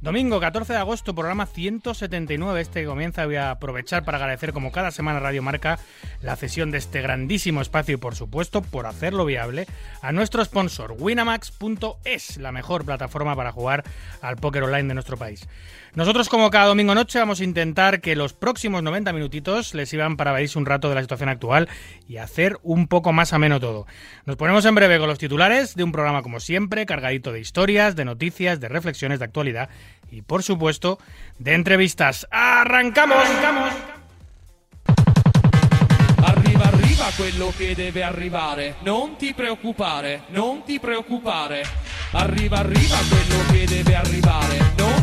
Domingo 14 de agosto, programa 179. Este que comienza. Voy a aprovechar para agradecer, como cada semana, Radio Marca la cesión de este grandísimo espacio y, por supuesto, por hacerlo viable, a nuestro sponsor, Winamax.es, la mejor plataforma para jugar al póker online de nuestro país. Nosotros, como cada domingo noche, vamos a intentar que los próximos 90 minutitos les sirvan para verse un rato de la situación actual y hacer un poco más ameno todo. Nos ponemos en breve con los titulares de un programa, como siempre, cargadito de historias, de noticias, de reflexiones de actualidad y, por supuesto, de entrevistas. ¡Arrancamos! ¡Arrancamos! Arriva, arriva quello che deve arrivare. Non ti preoccupare, non ti preoccupare. Arriva, arriva quello che debe arrivare.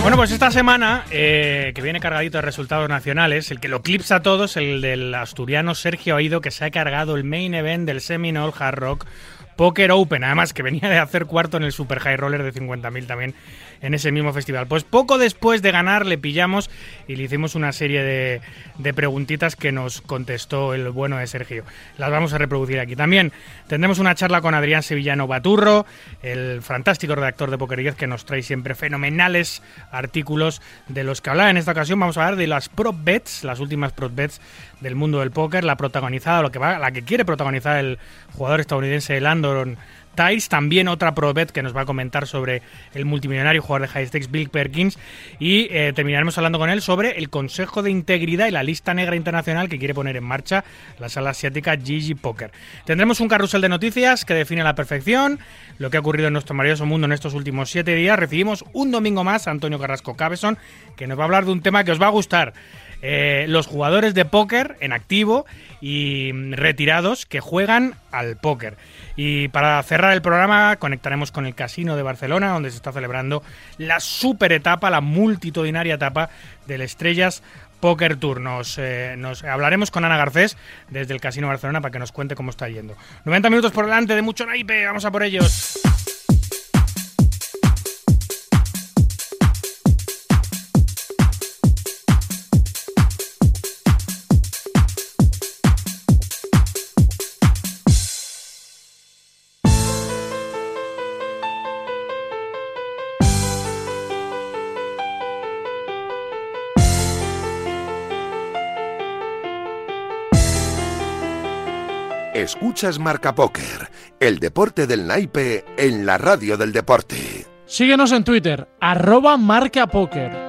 Bueno, pues esta semana, eh, que viene cargadito de resultados nacionales, el que lo clipsa a todos, el del asturiano Sergio Aido, que se ha cargado el main event del Seminole Hard Rock Poker Open, además que venía de hacer cuarto en el Super High Roller de 50.000 también en ese mismo festival. Pues poco después de ganar le pillamos y le hicimos una serie de, de preguntitas que nos contestó el bueno de Sergio. Las vamos a reproducir aquí. También tendremos una charla con Adrián Sevillano Baturro, el fantástico redactor de Poker 10 que nos trae siempre fenomenales artículos de los que hablar. En esta ocasión vamos a hablar de las prop bets, las últimas prop bets del mundo del póker, la protagonizada, lo que va, la que quiere protagonizar el jugador estadounidense Landon También otra pro bet que nos va a comentar sobre el multimillonario jugador de high stakes Bill Perkins y eh, terminaremos hablando con él sobre el Consejo de Integridad y la lista negra internacional que quiere poner en marcha la sala asiática Gigi Poker. Tendremos un carrusel de noticias que define a la perfección lo que ha ocurrido en nuestro maravilloso mundo en estos últimos siete días. Recibimos un domingo más a Antonio Carrasco Cabezón que nos va a hablar de un tema que os va a gustar. Eh, los jugadores de póker en activo y mm, retirados que juegan al póker. Y para cerrar el programa conectaremos con el Casino de Barcelona, donde se está celebrando la super etapa, la multitudinaria etapa del Estrellas Poker Tour. Nos, eh, nos hablaremos con Ana Garcés desde el Casino Barcelona para que nos cuente cómo está yendo. 90 minutos por delante de mucho naipe, vamos a por ellos. Escuchas Marca Póker, el deporte del naipe en la radio del deporte. Síguenos en Twitter, arroba marca póker.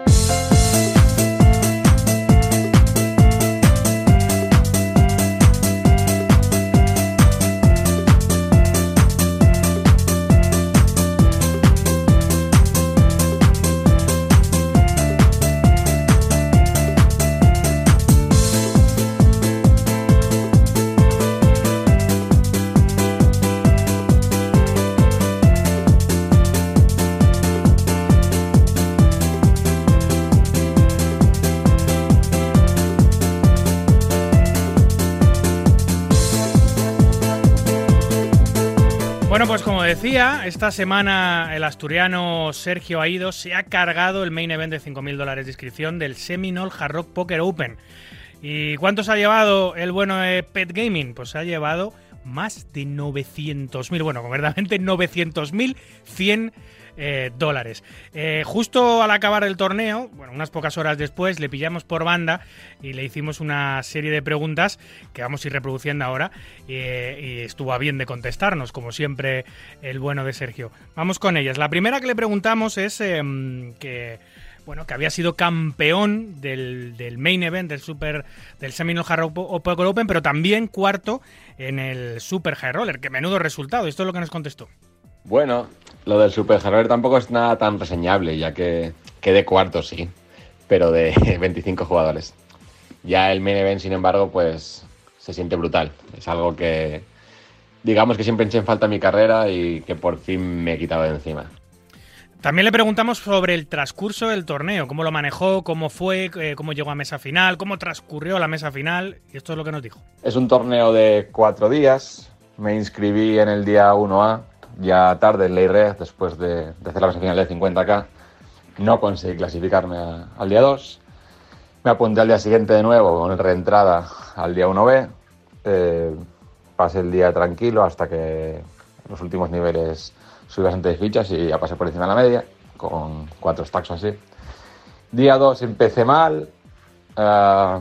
Decía, esta semana el asturiano Sergio Aido se ha cargado el main event de 5.000 dólares de inscripción del Seminole Hard Rock Poker Open. ¿Y cuántos ha llevado el bueno de Pet Gaming? Pues ha llevado más de 900.000, bueno, concretamente 900.100 eh, dólares. Eh, justo al acabar el torneo, bueno, unas pocas horas después, le pillamos por banda y le hicimos una serie de preguntas que vamos a ir reproduciendo ahora eh, y estuvo bien de contestarnos, como siempre, el bueno de Sergio. Vamos con ellas. La primera que le preguntamos es em, que bueno, que había sido campeón del, del main event del Super del Seminole Open, pero también cuarto en el Super High Roller. Que menudo resultado. Esto es lo que nos contestó. Bueno, lo del Super Hardware tampoco es nada tan reseñable, ya que quedé cuarto, sí, pero de 25 jugadores. Ya el main event, sin embargo, pues se siente brutal. Es algo que, digamos que siempre eché en falta en mi carrera y que por fin me he quitado de encima. También le preguntamos sobre el transcurso del torneo, cómo lo manejó, cómo fue, eh, cómo llegó a mesa final, cómo transcurrió la mesa final, y esto es lo que nos dijo. Es un torneo de cuatro días. Me inscribí en el día 1A, ya tarde en Ley Red, después de, hacer la final de 50K, no conseguí clasificarme al día 2. Me apunté al día siguiente de nuevo con reentrada al día 1B. Eh, pasé el día tranquilo hasta que los últimos niveles subí bastante de fichas y ya pasé por encima de la media, con cuatro stacks o así. Día 2 empecé mal, ah,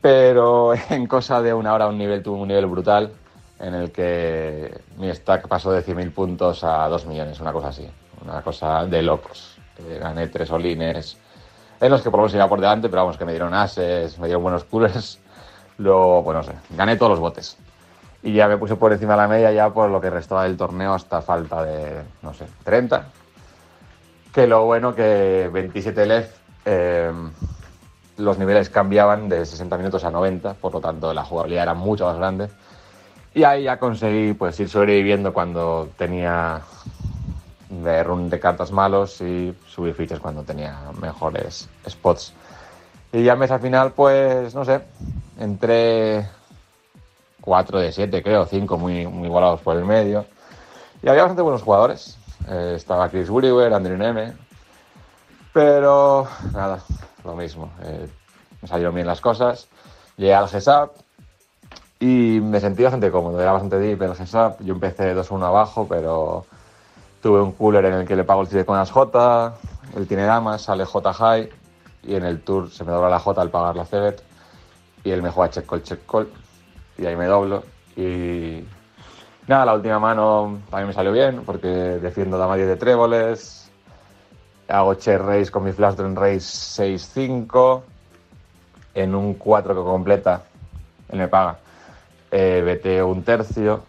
pero en cosa de una hora un nivel tuve un nivel brutal en el que mi stack pasó de 100.000 puntos a 2 millones, una cosa así, una cosa de locos. Gané tres olines, en los que por lo menos iba por delante, pero vamos, que me dieron ases, me dieron buenos coolers, luego, pues no sé, gané todos los botes. Y ya me puse por encima de la media ya por lo que restaba del torneo hasta falta de, no sé, 30. Que lo bueno que 27 LEF eh, los niveles cambiaban de 60 minutos a 90, por lo tanto la jugabilidad era mucho más grande. Y ahí ya conseguí pues ir sobreviviendo cuando tenía de run de cartas malos y subir fichas cuando tenía mejores spots. Y ya en mesa final, pues no sé, entré 4 de 7, creo, 5 muy, muy igualados por el medio. Y había bastante buenos jugadores. Eh, estaba Chris Williwer, Andrew Neme. Pero nada, lo mismo. Eh, me salieron bien las cosas. Llegué al GESAP y me sentí bastante cómodo. Era bastante deep el GESAP. Yo empecé 2-1 abajo, pero tuve un cooler en el que le pago el triple con las J. Él tiene damas, sale J high. Y en el tour se me dobla la J al pagar la Cebet. Y él me juega check call, check call. Y ahí me doblo. Y nada, la última mano también me salió bien porque defiendo dama 10 de tréboles. Hago check race con mi flash drain race 6-5. En un 4 que completa, él me paga. Eh, un tercio.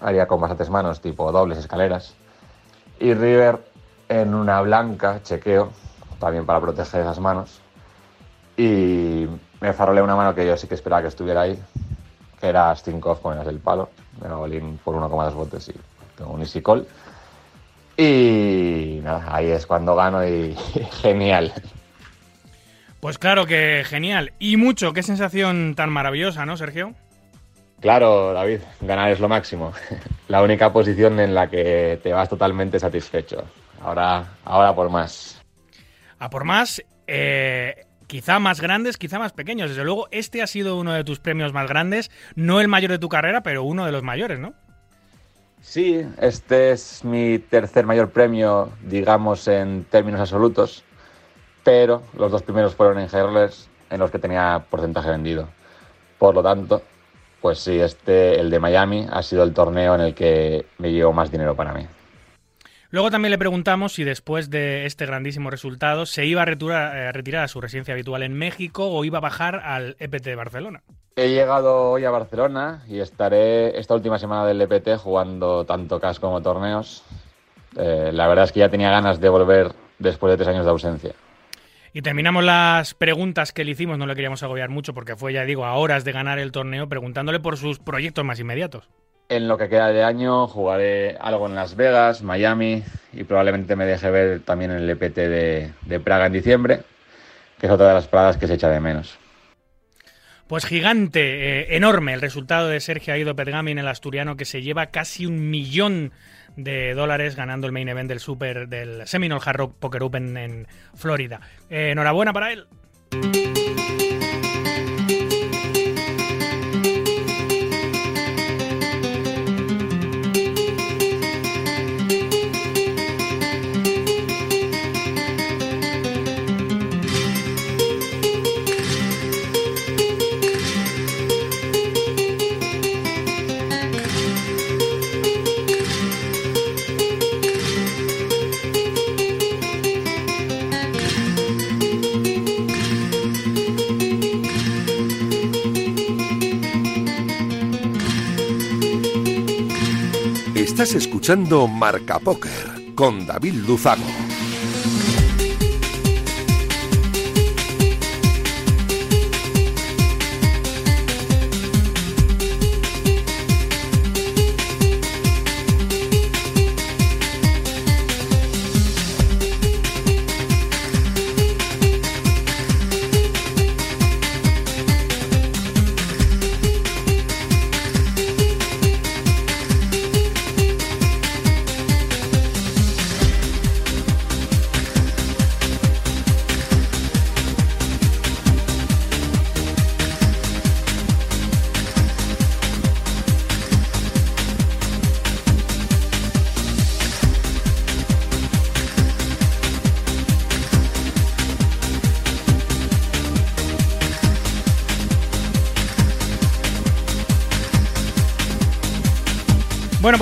Haría con bastantes manos, tipo dobles escaleras. Y River en una blanca, chequeo, también para proteger esas manos. Y me farolé una mano que yo sí que esperaba que estuviera ahí, que era Stinkov con el palo. Me hago link por 1,2 botes y tengo un easy call. Y nada, ahí es cuando gano y genial. Pues claro que genial. Y mucho, qué sensación tan maravillosa, ¿no, Sergio? Claro, David, ganar es lo máximo. La única posición en la que te vas totalmente satisfecho. Ahora, ahora por más. A por más, eh, quizá más grandes, quizá más pequeños. Desde luego, este ha sido uno de tus premios más grandes. No el mayor de tu carrera, pero uno de los mayores, ¿no? Sí, este es mi tercer mayor premio, digamos, en términos absolutos. Pero los dos primeros fueron en hurlers, en los que tenía porcentaje vendido. Por lo tanto, pues sí, este, el de Miami, ha sido el torneo en el que me llevó más dinero para mí. Luego también le preguntamos si después de este grandísimo resultado se iba a retirar, eh, retirar a su residencia habitual en México o iba a bajar al EPT de Barcelona. He llegado hoy a Barcelona y estaré esta última semana del EPT jugando tanto CAS como torneos. Eh, la verdad es que ya tenía ganas de volver después de tres años de ausencia. Y terminamos las preguntas que le hicimos, no le queríamos agobiar mucho porque fue, ya digo, a horas de ganar el torneo, preguntándole por sus proyectos más inmediatos. En lo que queda de año jugaré algo en Las Vegas, Miami y probablemente me deje ver también el EPT de, de Praga en diciembre, que es otra de las paradas que se echa de menos. Pues gigante, eh, enorme el resultado de Sergio Aido Pergamin, el asturiano, que se lleva casi un millón de dólares ganando el main event del Super del Seminole Hard Rock Poker Open en Florida. Eh, enhorabuena para él. Estás escuchando Marca Póker con David Luzago.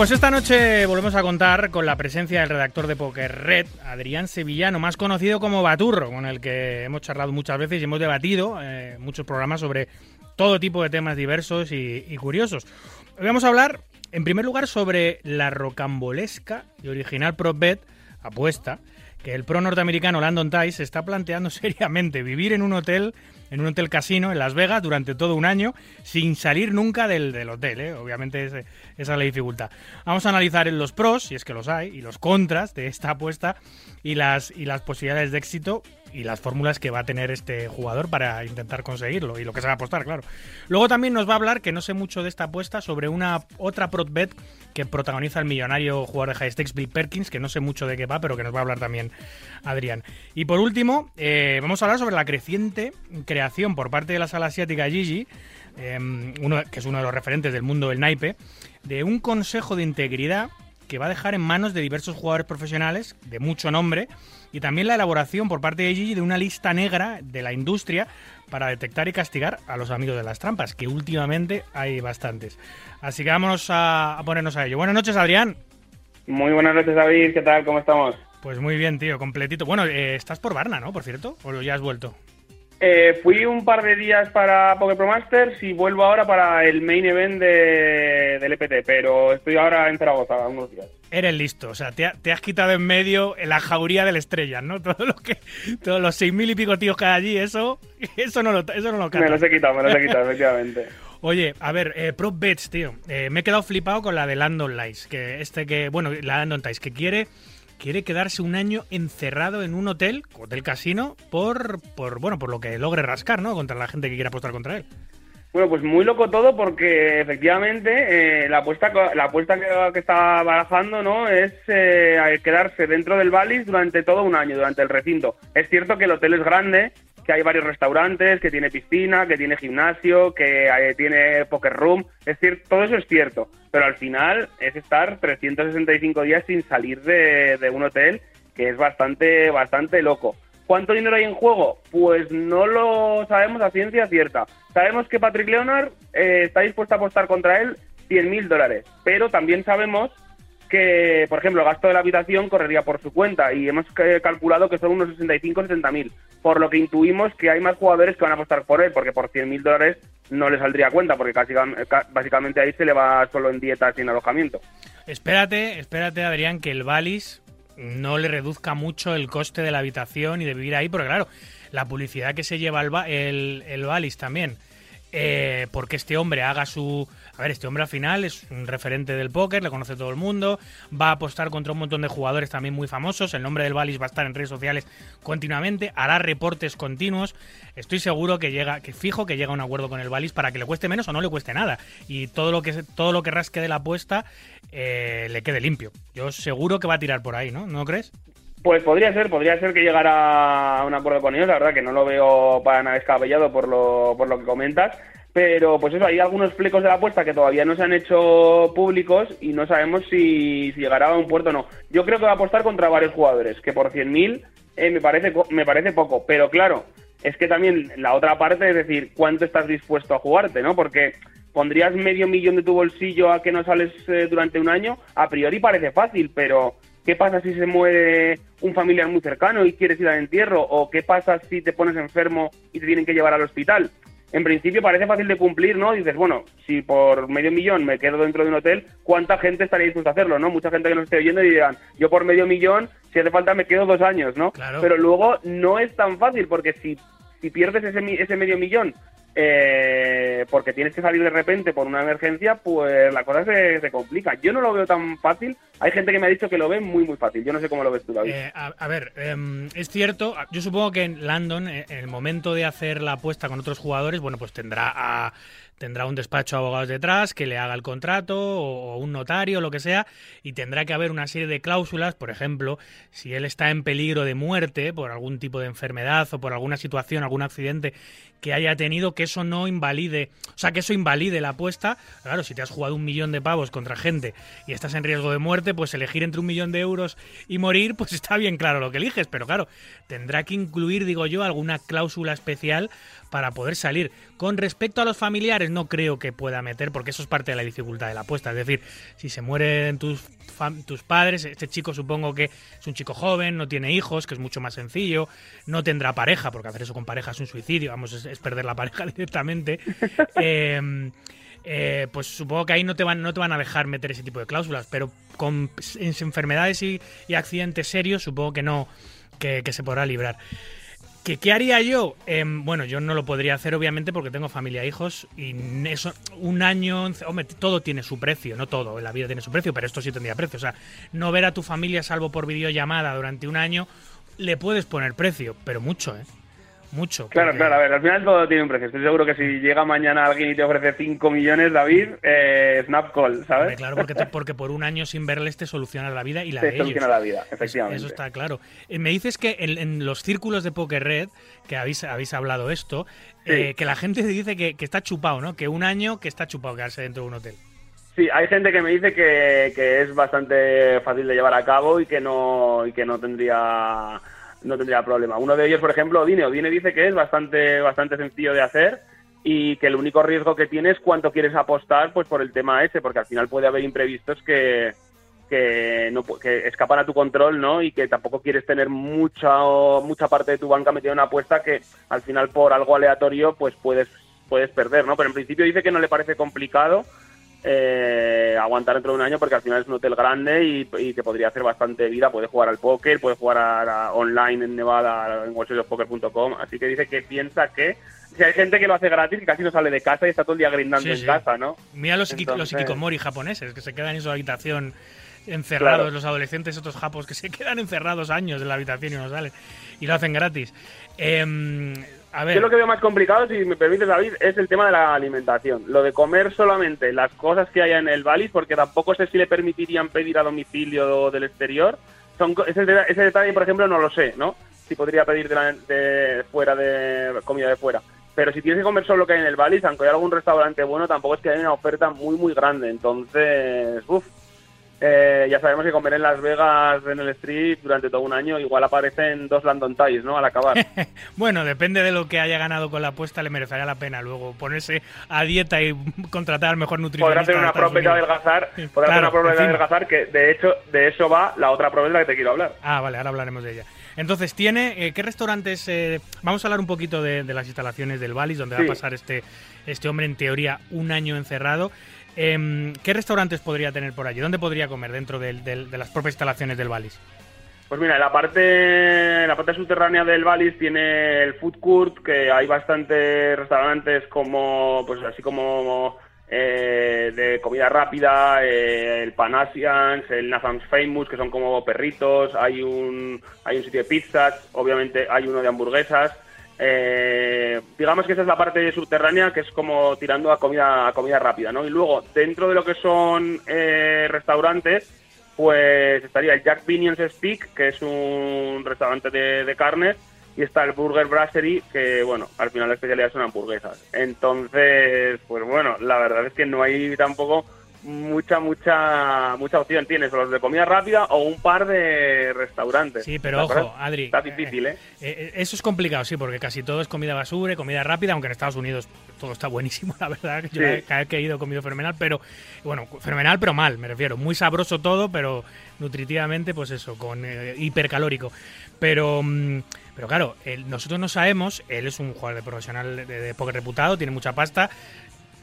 Pues esta noche volvemos a contar con la presencia del redactor de Poker Red, Adrián Sevillano, más conocido como Baturro, con el que hemos charlado muchas veces y hemos debatido eh, muchos programas sobre todo tipo de temas diversos y, curiosos. Hoy vamos a hablar, en primer lugar, sobre la rocambolesca y original prop bet apuesta que el pro norteamericano Landon Tice está planteando seriamente vivir en un hotel en un hotel casino en Las Vegas durante todo un año sin salir nunca del, del hotel. ¿eh? Obviamente esa es la dificultad. Vamos a analizar los pros, si es que los hay, y los contras de esta apuesta y las, y las posibilidades de éxito y las fórmulas que va a tener este jugador para intentar conseguirlo y lo que se va a apostar, claro. Luego también nos va a hablar, que no sé mucho de esta apuesta, sobre una otra prop bet que protagoniza el millonario jugador de high stakes Bill Perkins, que no sé mucho de qué va, pero que nos va a hablar también Adrián. Y por último, eh, vamos a hablar sobre la creciente creación por parte de la sala asiática Gigi, eh, uno, que es uno de los referentes del mundo del naipe, de un consejo de integridad que va a dejar en manos de diversos jugadores profesionales de mucho nombre y también la elaboración por parte de Gigi de una lista negra de la industria para detectar y castigar a los amigos de las trampas, que últimamente hay bastantes. Así que vámonos a, a ponernos a ello. Buenas noches, Adrián. Muy buenas noches, David. ¿Qué tal? ¿Cómo estamos? Pues muy bien, tío, completito. Bueno, eh, estás por Varna, ¿no? Por cierto, o ya has vuelto. Eh, fui un par de días para Poker Pro Masters y vuelvo ahora para el main event de, del EPT, pero estoy ahora en Zaragoza, unos días. Eres listo, o sea, te, ha- te has quitado en medio la jauría del estrella, ¿no? Todo lo que, todos los seis mil y pico tíos que hay allí, eso, eso no lo, eso no lo Me los he quitado, me los he quitado, efectivamente. Oye, a ver, eh, prop bets, tío. Eh, me he quedado flipado con la de Landon Lice, que este que, bueno, la Landon Tice, que quiere, quiere quedarse un año encerrado en un hotel, hotel casino, por, por, bueno, por lo que logre rascar, ¿no? Contra la gente que quiera apostar contra él. Bueno, pues muy loco todo porque efectivamente eh, la apuesta la apuesta que, está barajando no es eh, quedarse dentro del Valis durante todo un año, durante el recinto. Es cierto que el hotel es grande, que hay varios restaurantes, que tiene piscina, que tiene gimnasio, que eh, tiene poker room. Es cierto, todo eso es cierto, pero al final es estar 365 días sin salir de, de un hotel, que es bastante bastante loco. ¿Cuánto dinero hay en juego? Pues no lo sabemos a ciencia cierta. Sabemos que Patrick Leonard eh, está dispuesto a apostar contra él 100 mil dólares, pero también sabemos que, por ejemplo, el gasto de la habitación correría por su cuenta y hemos eh, calculado que son unos 65-70 mil, por lo que intuimos que hay más jugadores que van a apostar por él, porque por 100 mil dólares no le saldría cuenta, porque casi, básicamente ahí se le va solo en dieta sin alojamiento. Espérate, espérate, Adrián, que el Valis no le reduzca mucho el coste de la habitación y de vivir ahí, porque claro, la publicidad que se lleva el, el, el Valis también, eh, porque este hombre haga su... A ver, este hombre al final es un referente del póker, le conoce todo el mundo, va a apostar contra un montón de jugadores también muy famosos, el nombre del Valis va a estar en redes sociales continuamente, hará reportes continuos, estoy seguro que llega, que fijo que llega a un acuerdo con el Valis para que le cueste menos o no le cueste nada, y todo lo que, todo lo que rasque de la apuesta eh, le quede limpio. Yo seguro que va a tirar por ahí, ¿no? ¿No crees? Pues podría ser, podría ser que llegara a un acuerdo con ellos, la verdad que no lo veo para nada descabellado por lo, por lo que comentas, pero pues eso, hay algunos flecos de la apuesta que todavía no se han hecho públicos y no sabemos si, llegará a un puerto o no. Yo creo que va a apostar contra varios jugadores, que por 100.000 eh, me, parece, me parece poco, pero claro, es que también la otra parte es decir, ¿cuánto estás dispuesto a jugarte, no? Porque pondrías medio millón de tu bolsillo a que no sales eh, durante un año, a priori parece fácil, pero ¿qué pasa si se muere un familiar muy cercano y quieres ir al entierro? ¿O qué pasa si te pones enfermo y te tienen que llevar al hospital? En principio parece fácil de cumplir, ¿no? Dices, bueno, si por medio millón me quedo dentro de un hotel, ¿cuánta gente estaría dispuesta a hacerlo, no? Mucha gente que nos esté oyendo y dirán, yo por medio millón, si hace falta me quedo dos años, ¿no? Claro. Pero luego no es tan fácil, porque si, si pierdes ese, ese medio millón eh, porque tienes que salir de repente por una emergencia, pues la cosa se, complica. Yo no lo veo tan fácil. Hay gente que me ha dicho que lo ve muy, muy fácil. Yo no sé cómo lo ves tú, David. Eh, a, ver, em, es cierto, yo supongo que en Landon, eh, en el momento de hacer la apuesta con otros jugadores, bueno, pues tendrá tendrá un despacho de abogados detrás que le haga el contrato o un notario, lo que sea, y tendrá que haber una serie de cláusulas, por ejemplo, si él está en peligro de muerte por algún tipo de enfermedad o por alguna situación, algún accidente que haya tenido, que eso no invalide, o sea, que eso invalide la apuesta. Claro, si te has jugado un millón de pavos contra gente y estás en riesgo de muerte, pues elegir entre un millón de euros y morir, pues está bien claro lo que eliges, pero claro, tendrá que incluir, digo yo, alguna cláusula especial para poder salir. Con respecto a los familiares, no creo que pueda meter, porque eso es parte de la dificultad de la apuesta. Es decir, si se mueren tus, tus padres, este chico supongo que es un chico joven, no tiene hijos, que es mucho más sencillo, no tendrá pareja, porque hacer eso con pareja es un suicidio, vamos, es, perder la pareja directamente. Em, eh, pues supongo que ahí no te, van, no te van a dejar meter ese tipo de cláusulas, pero con enfermedades y, accidentes serios supongo que no, que, se podrá librar. ¿Qué, ¿Qué, haría yo? Em, bueno, yo no lo podría hacer obviamente porque tengo familia, e hijos y eso, un año, hombre, todo tiene su precio, no todo, la vida tiene su precio, pero esto sí tendría precio. O sea, no ver a tu familia salvo por videollamada durante un año, le puedes poner precio, pero mucho, ¿eh? Mucho. Claro, claro, a ver, al final todo tiene un precio. Estoy seguro que si llega mañana alguien y te ofrece 5 millones, David, eh, snap call, ¿sabes? claro, porque, porque por un año sin verles te soluciona la vida y la te de soluciona la vida, efectivamente. Eso, está claro. Eh, me dices que en, los círculos de Poker Red, que habéis, habéis hablado esto, eh, que la gente dice que, está chupado, ¿no? Que un año que está chupado quedarse dentro de un hotel. Sí, hay gente que me dice que, que es bastante fácil de llevar a cabo y que no, y que no tendría no tendría problema. Uno de ellos, por ejemplo, Odine. Odine dice que es bastante, bastante sencillo de hacer y que el único riesgo que tienes es cuánto quieres apostar pues por el tema ese, porque al final puede haber imprevistos que, que, no, que escapan a tu control, ¿no? Y que tampoco quieres tener mucha, mucha parte de tu banca metida en una apuesta que al final por algo aleatorio pues puedes, puedes perder, ¿no? Pero en principio dice que no le parece complicado eh, aguantar dentro de un año porque al final es un hotel grande y, y que podría hacer bastante vida. Puede jugar al póker, puede jugar a, online en Nevada, en wallstreetpoker.com. Así que dice que piensa que si hay gente que lo hace gratis y casi no sale de casa y está todo el día grindando en casa, ¿no? Mira los, los ikikomori japoneses que se quedan en su habitación encerrados, los adolescentes, otros japos que se quedan encerrados años en la habitación y no salen y lo hacen gratis. Eh, yo lo que veo más complicado, si me permites, David, es el tema de la alimentación. Lo de comer solamente las cosas que haya en el Valis, porque tampoco sé si le permitirían pedir a domicilio del exterior. Son, ese, ese detalle, por ejemplo, no lo sé, ¿no? Si podría pedir de, fuera de comida de fuera. Pero si tienes que comer solo lo que hay en el Valis, aunque haya algún restaurante bueno, tampoco es que haya una oferta muy, muy grande. Entonces, uff, eh, ya sabemos que comer en Las Vegas en el Street durante todo un año igual aparecen dos London Ties, ¿no? Al acabar. bueno, depende de lo que haya ganado con la apuesta, le merecería la pena luego ponerse a dieta y contratar al mejor nutricionista. Podrá hacer una probeta de adelgazar, podrá hacer una de adelgazar que de hecho de eso va la otra probeta que te quiero hablar. Ah, vale, ahora hablaremos de ella. Entonces, ¿tiene eh, qué restaurantes? Eh, vamos a hablar un poquito de, las instalaciones del Valis, donde va a pasar este, este hombre, en teoría, un año encerrado. Em, ¿Qué restaurantes podría tener por allí? ¿Dónde podría comer dentro de las propias instalaciones del Valis? Pues mira, la parte, la parte subterránea del Valis tiene el food court, que hay bastantes restaurantes como, pues así como eh, de comida rápida, eh, el Panasians, el Nathan's Famous, que son como perritos, hay un, hay un sitio de pizzas, obviamente hay uno de hamburguesas, eh, digamos que esa es la parte subterránea que es como tirando a comida, a comida rápida, ¿no? Y luego, dentro de lo que son eh, restaurantes, pues estaría el Jack Binion's Speak, que es un restaurante de, de carnes, y está el Burger Brasserie, que bueno, al final la especialidad son hamburguesas. Entonces, pues bueno, la verdad es que no hay tampoco mucha, mucha, mucha opción. Tienes los de comida rápida o un par de restaurantes. Sí, pero ojo, Adri. Está difícil, ¿eh? ¿eh? ¿eh? Eso es complicado, sí, porque casi todo es comida basura, comida rápida, aunque en Estados Unidos todo está buenísimo, la verdad. Yo cada vez que he ido he comido fenomenal, pero, bueno, fenomenal, pero mal, me refiero. Muy sabroso todo, pero nutritivamente, pues eso, con eh, hipercalórico. Pero. Mm, pero claro, nosotros no sabemos, él es un jugador de profesional de, de, poker reputado, tiene mucha pasta,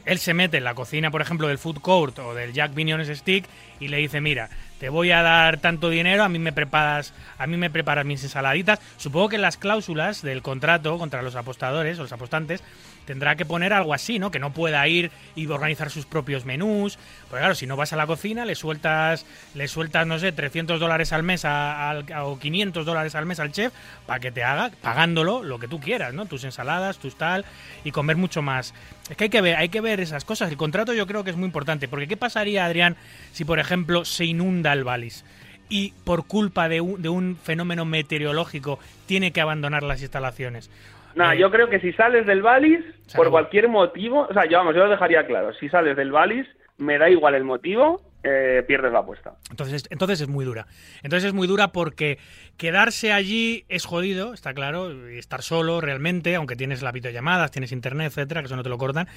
él se mete en la cocina, por ejemplo, del food court o del Jack Binion's Stick y le dice, mira, te voy a dar tanto dinero, a mí me preparas, a mí me preparas mis ensaladitas. Supongo que las cláusulas del contrato contra los apostadores o los apostantes tendrá que poner algo así, ¿no? Que no pueda ir y organizar sus propios menús. Porque claro, si no vas a la cocina, le sueltas, le sueltas, no sé, 300 dólares al mes o 500 dólares al mes al chef para que te haga, pagándolo, lo que tú quieras, ¿no? Tus ensaladas, tus tal, y comer mucho más. Es que hay que ver, hay que ver esas cosas. El contrato yo creo que es muy importante. Porque ¿qué pasaría, Adrián, si por ejemplo se inunda el Valis? y por culpa de un, de un, fenómeno meteorológico tiene que abandonar las instalaciones. Nada, yo creo que si sales del Valis, por cualquier motivo, o sea, yo, vamos, yo lo dejaría claro, si sales del Valis, me da igual el motivo, eh, pierdes la apuesta. Entonces, entonces es muy dura. Entonces es muy dura porque quedarse allí es jodido, está claro, estar solo realmente, aunque tienes las videollamadas, tienes internet, etcétera, que eso no te lo cortan.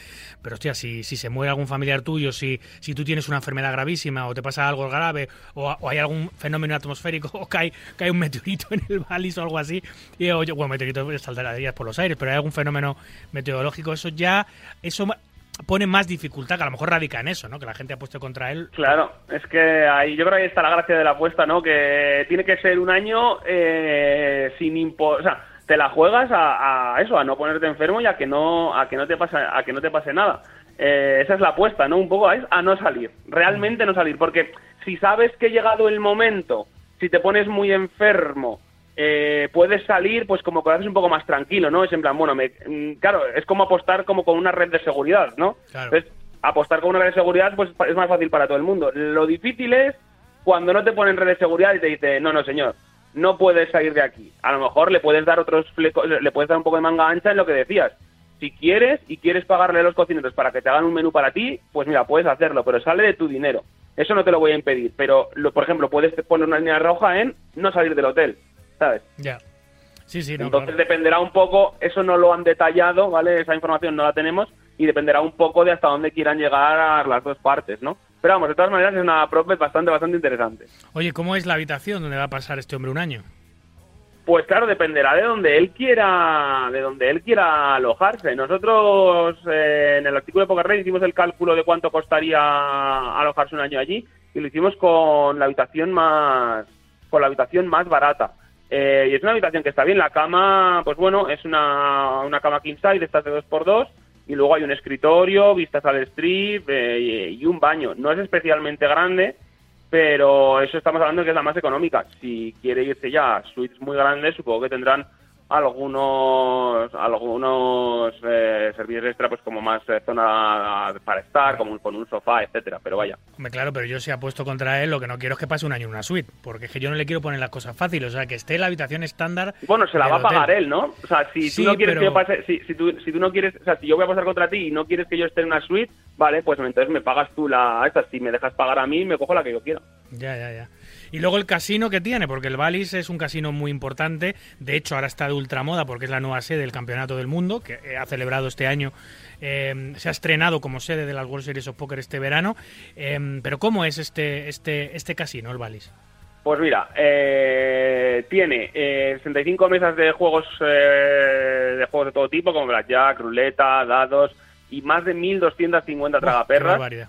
Pero hostia, si, si se muere algún familiar tuyo, si, si tú tienes una enfermedad gravísima o te pasa algo grave o, o hay algún fenómeno atmosférico o cae, cae un meteorito en el Valis o algo así, y, o, bueno, meteorito saltaría por los aires, pero hay algún fenómeno meteorológico, eso ya, eso pone más dificultad, que a lo mejor radica en eso, ¿no? Que la gente ha puesto contra él. Claro, es que ahí yo creo que ahí está la gracia de la apuesta, ¿no? Que tiene que ser un año eh, sin impo o sea, te la juegas a, a, eso, a no ponerte enfermo y a que no, a que no te pase, a que no te pase nada. Eh, esa es la apuesta, ¿no? Un poco a, a no salir, realmente no salir, porque si sabes que llegado el momento, si te pones muy enfermo, eh, puedes salir pues como que haces un poco más tranquilo, ¿no? Es en plan, bueno, me, mm, claro, es como apostar como con una red de seguridad, ¿no? Claro. Entonces, apostar con una red de seguridad pues es más fácil para todo el mundo. Lo difícil es cuando no te ponen red de seguridad y te dice, no, no, señor, no puedes salir de aquí. A lo mejor le puedes dar otros flecos, le puedes dar un poco de manga ancha en lo que decías. Si quieres y quieres pagarle a los cocineros para que te hagan un menú para ti, pues mira, puedes hacerlo, pero sale de tu dinero. Eso no te lo voy a impedir, pero, lo, por ejemplo, puedes poner una línea roja en no salir del hotel, ¿sabes? Ya. Sí, sí, no, Entonces claro. dependerá un poco, eso no lo han detallado, ¿vale? Esa información no la tenemos y dependerá un poco de hasta dónde quieran llegar a las dos partes, ¿no? Pero vamos, de todas maneras es una prop bastante, bastante interesante. Oye, ¿cómo es la habitación donde va a pasar este hombre un año? Pues claro, dependerá de donde él quiera, de donde él quiera alojarse. Nosotros eh, en el artículo de Poker Rey hicimos el cálculo de cuánto costaría alojarse un año allí y lo hicimos con la habitación más, con la habitación más barata. Eh, y es una habitación que está bien. La cama, pues bueno, es una, una cama king size, estas de 2x2 y luego hay un escritorio, vistas al strip eh, y, un baño. No es especialmente grande, pero eso estamos hablando de que es la más económica. Si quiere irse ya a suites muy grandes, supongo que tendrán algunos algunos eh, servicios extra, pues como más eh, zona para estar, como con un sofá, etcétera. Pero vaya. Hombre, claro, pero yo si apuesto contra él, lo que no quiero es que pase un año en una suite, porque es que yo no le quiero poner las cosas fáciles, o sea, que esté en la habitación estándar. Bueno, se la va a pagar él, ¿no? O sea, si Sí, tú no quieres pero- que yo pase, si, si, tú, si tú no quieres, o sea, si yo voy a pasar contra ti y no quieres que yo esté en una suite, vale, pues entonces me pagas tú la esta. Si me dejas pagar a mí, me cojo la que yo quiera. Ya, ya, ya. Y luego el casino que tiene, porque el Valis es un casino muy importante. De hecho, ahora está de ultramoda porque es la nueva sede del Campeonato del Mundo, que eh, ha celebrado este año. eh, se ha estrenado como sede de las World Series of Poker este verano. Eh, pero ¿cómo es este, este, este casino, el Valis? Pues mira, eh, tiene eh, 65 mesas de juegos eh, de juegos de todo tipo, como blackjack, ruleta, dados y más de 1.250 Qué tragaperras.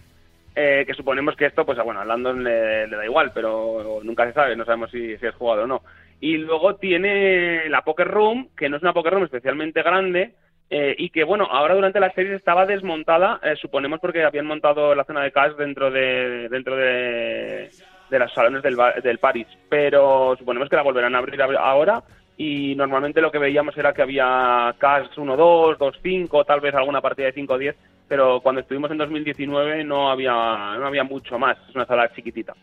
Eh, que suponemos que esto, pues bueno, a Landon le, da igual, pero nunca se sabe, no sabemos si, si es jugado o no. Y luego tiene la Poker Room, que no es una Poker Room especialmente grande, eh, y que bueno, ahora durante la serie estaba desmontada, eh, suponemos porque habían montado la zona de cash dentro de dentro de, los salones del, del Paris, pero suponemos que la volverán a abrir ab- ahora y normalmente lo que veíamos era que había cash 1-2, 2-5, tal vez alguna partida de 5-10, pero cuando estuvimos en 2019 no había, no había mucho más, es una sala chiquitita.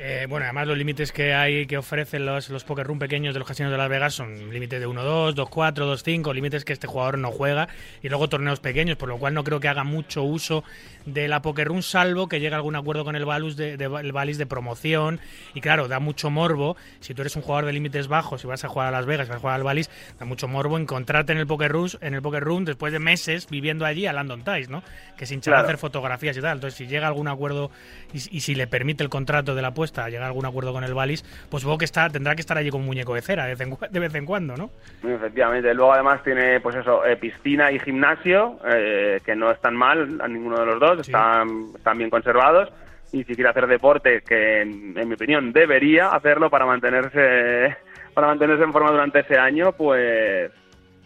Eh, bueno, además los límites que hay que ofrecen los, los poker room pequeños de los casinos de Las Vegas son límites de 1-2, 2-4, 2-5, límites que este jugador no juega y luego torneos pequeños, por lo cual no creo que haga mucho uso de la poker room, salvo que llegue a algún acuerdo con el Valus de, de- el Valis de promoción y claro, da mucho morbo, si tú eres un jugador de límites bajos y vas a jugar a Las Vegas, y vas a jugar al Valis, da mucho morbo encontrarte en el poker room, en el poker room después de meses viviendo allí a Landon Tice, ¿no? Que sin Claro. hacer fotografías y tal. Entonces, si llega algún acuerdo y, y si le permite el contrato de la apuesta llegar a algún acuerdo con el Valis, pues supongo que está, tendrá que estar allí con un muñeco de cera de vez en, cua- de vez en cuando, ¿no? Efectivamente, luego además tiene pues eso, eh, piscina y gimnasio, eh, que no están mal a ninguno de los dos, Sí. están, están bien conservados. Y si quiere hacer deporte, que en, en mi opinión debería hacerlo para mantenerse para mantenerse en forma durante ese año, pues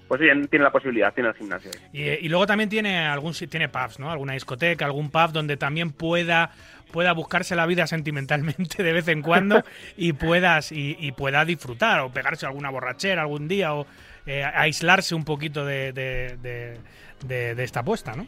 pues bien, tiene la posibilidad, tiene el gimnasio. Y, y luego también tiene algún tiene pubs, ¿no? Alguna discoteca, algún pub donde también pueda pueda buscarse la vida sentimentalmente de vez en cuando y puedas y, y pueda disfrutar o pegarse alguna borrachera algún día o eh, aislarse un poquito de, de, de- de- de esta apuesta, ¿no?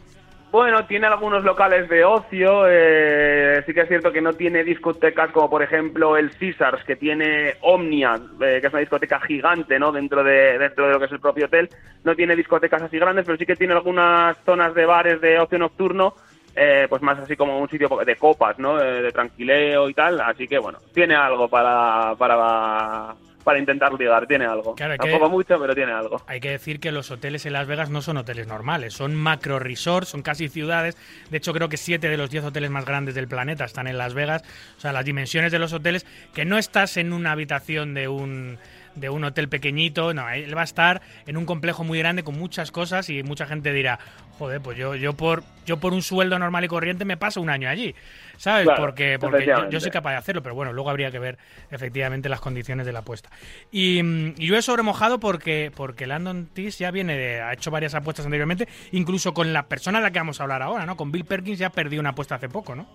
Bueno, tiene algunos locales de ocio. eh, sí que es cierto que no tiene discotecas como, por ejemplo, el Caesars, que tiene Omnia, eh, que es una discoteca gigante, ¿no? Dentro de dentro de lo que es el propio hotel. No tiene discotecas así grandes, pero sí que tiene algunas zonas de bares de ocio nocturno eh, pues más así como un sitio de copas, ¿no? De, de tranquileo y tal. Así que bueno, tiene algo para, para, para intentar ligar, tiene algo. Claro, hay que- Tampoco mucho, pero tiene algo. Hay que decir que los hoteles en Las Vegas no son hoteles normales, son macro resorts, son casi ciudades. De hecho, creo que siete de los diez hoteles más grandes del planeta están en Las Vegas. O sea, las dimensiones de los hoteles, que no estás en una habitación de un de un hotel pequeñito, no, él va a estar en un complejo muy grande con muchas cosas y mucha gente dirá, joder, pues yo, yo por yo por un sueldo normal y corriente me paso un año allí, ¿sabes? Claro, porque porque yo, soy capaz de hacerlo, pero bueno, luego habría que ver efectivamente las condiciones de la apuesta. Y, y yo he sobremojado porque, porque Landon Tiss ya viene de, ha hecho varias apuestas anteriormente, incluso con la persona de la que vamos a hablar ahora, ¿no? Con Bill Perkins ya perdió una apuesta hace poco, ¿no?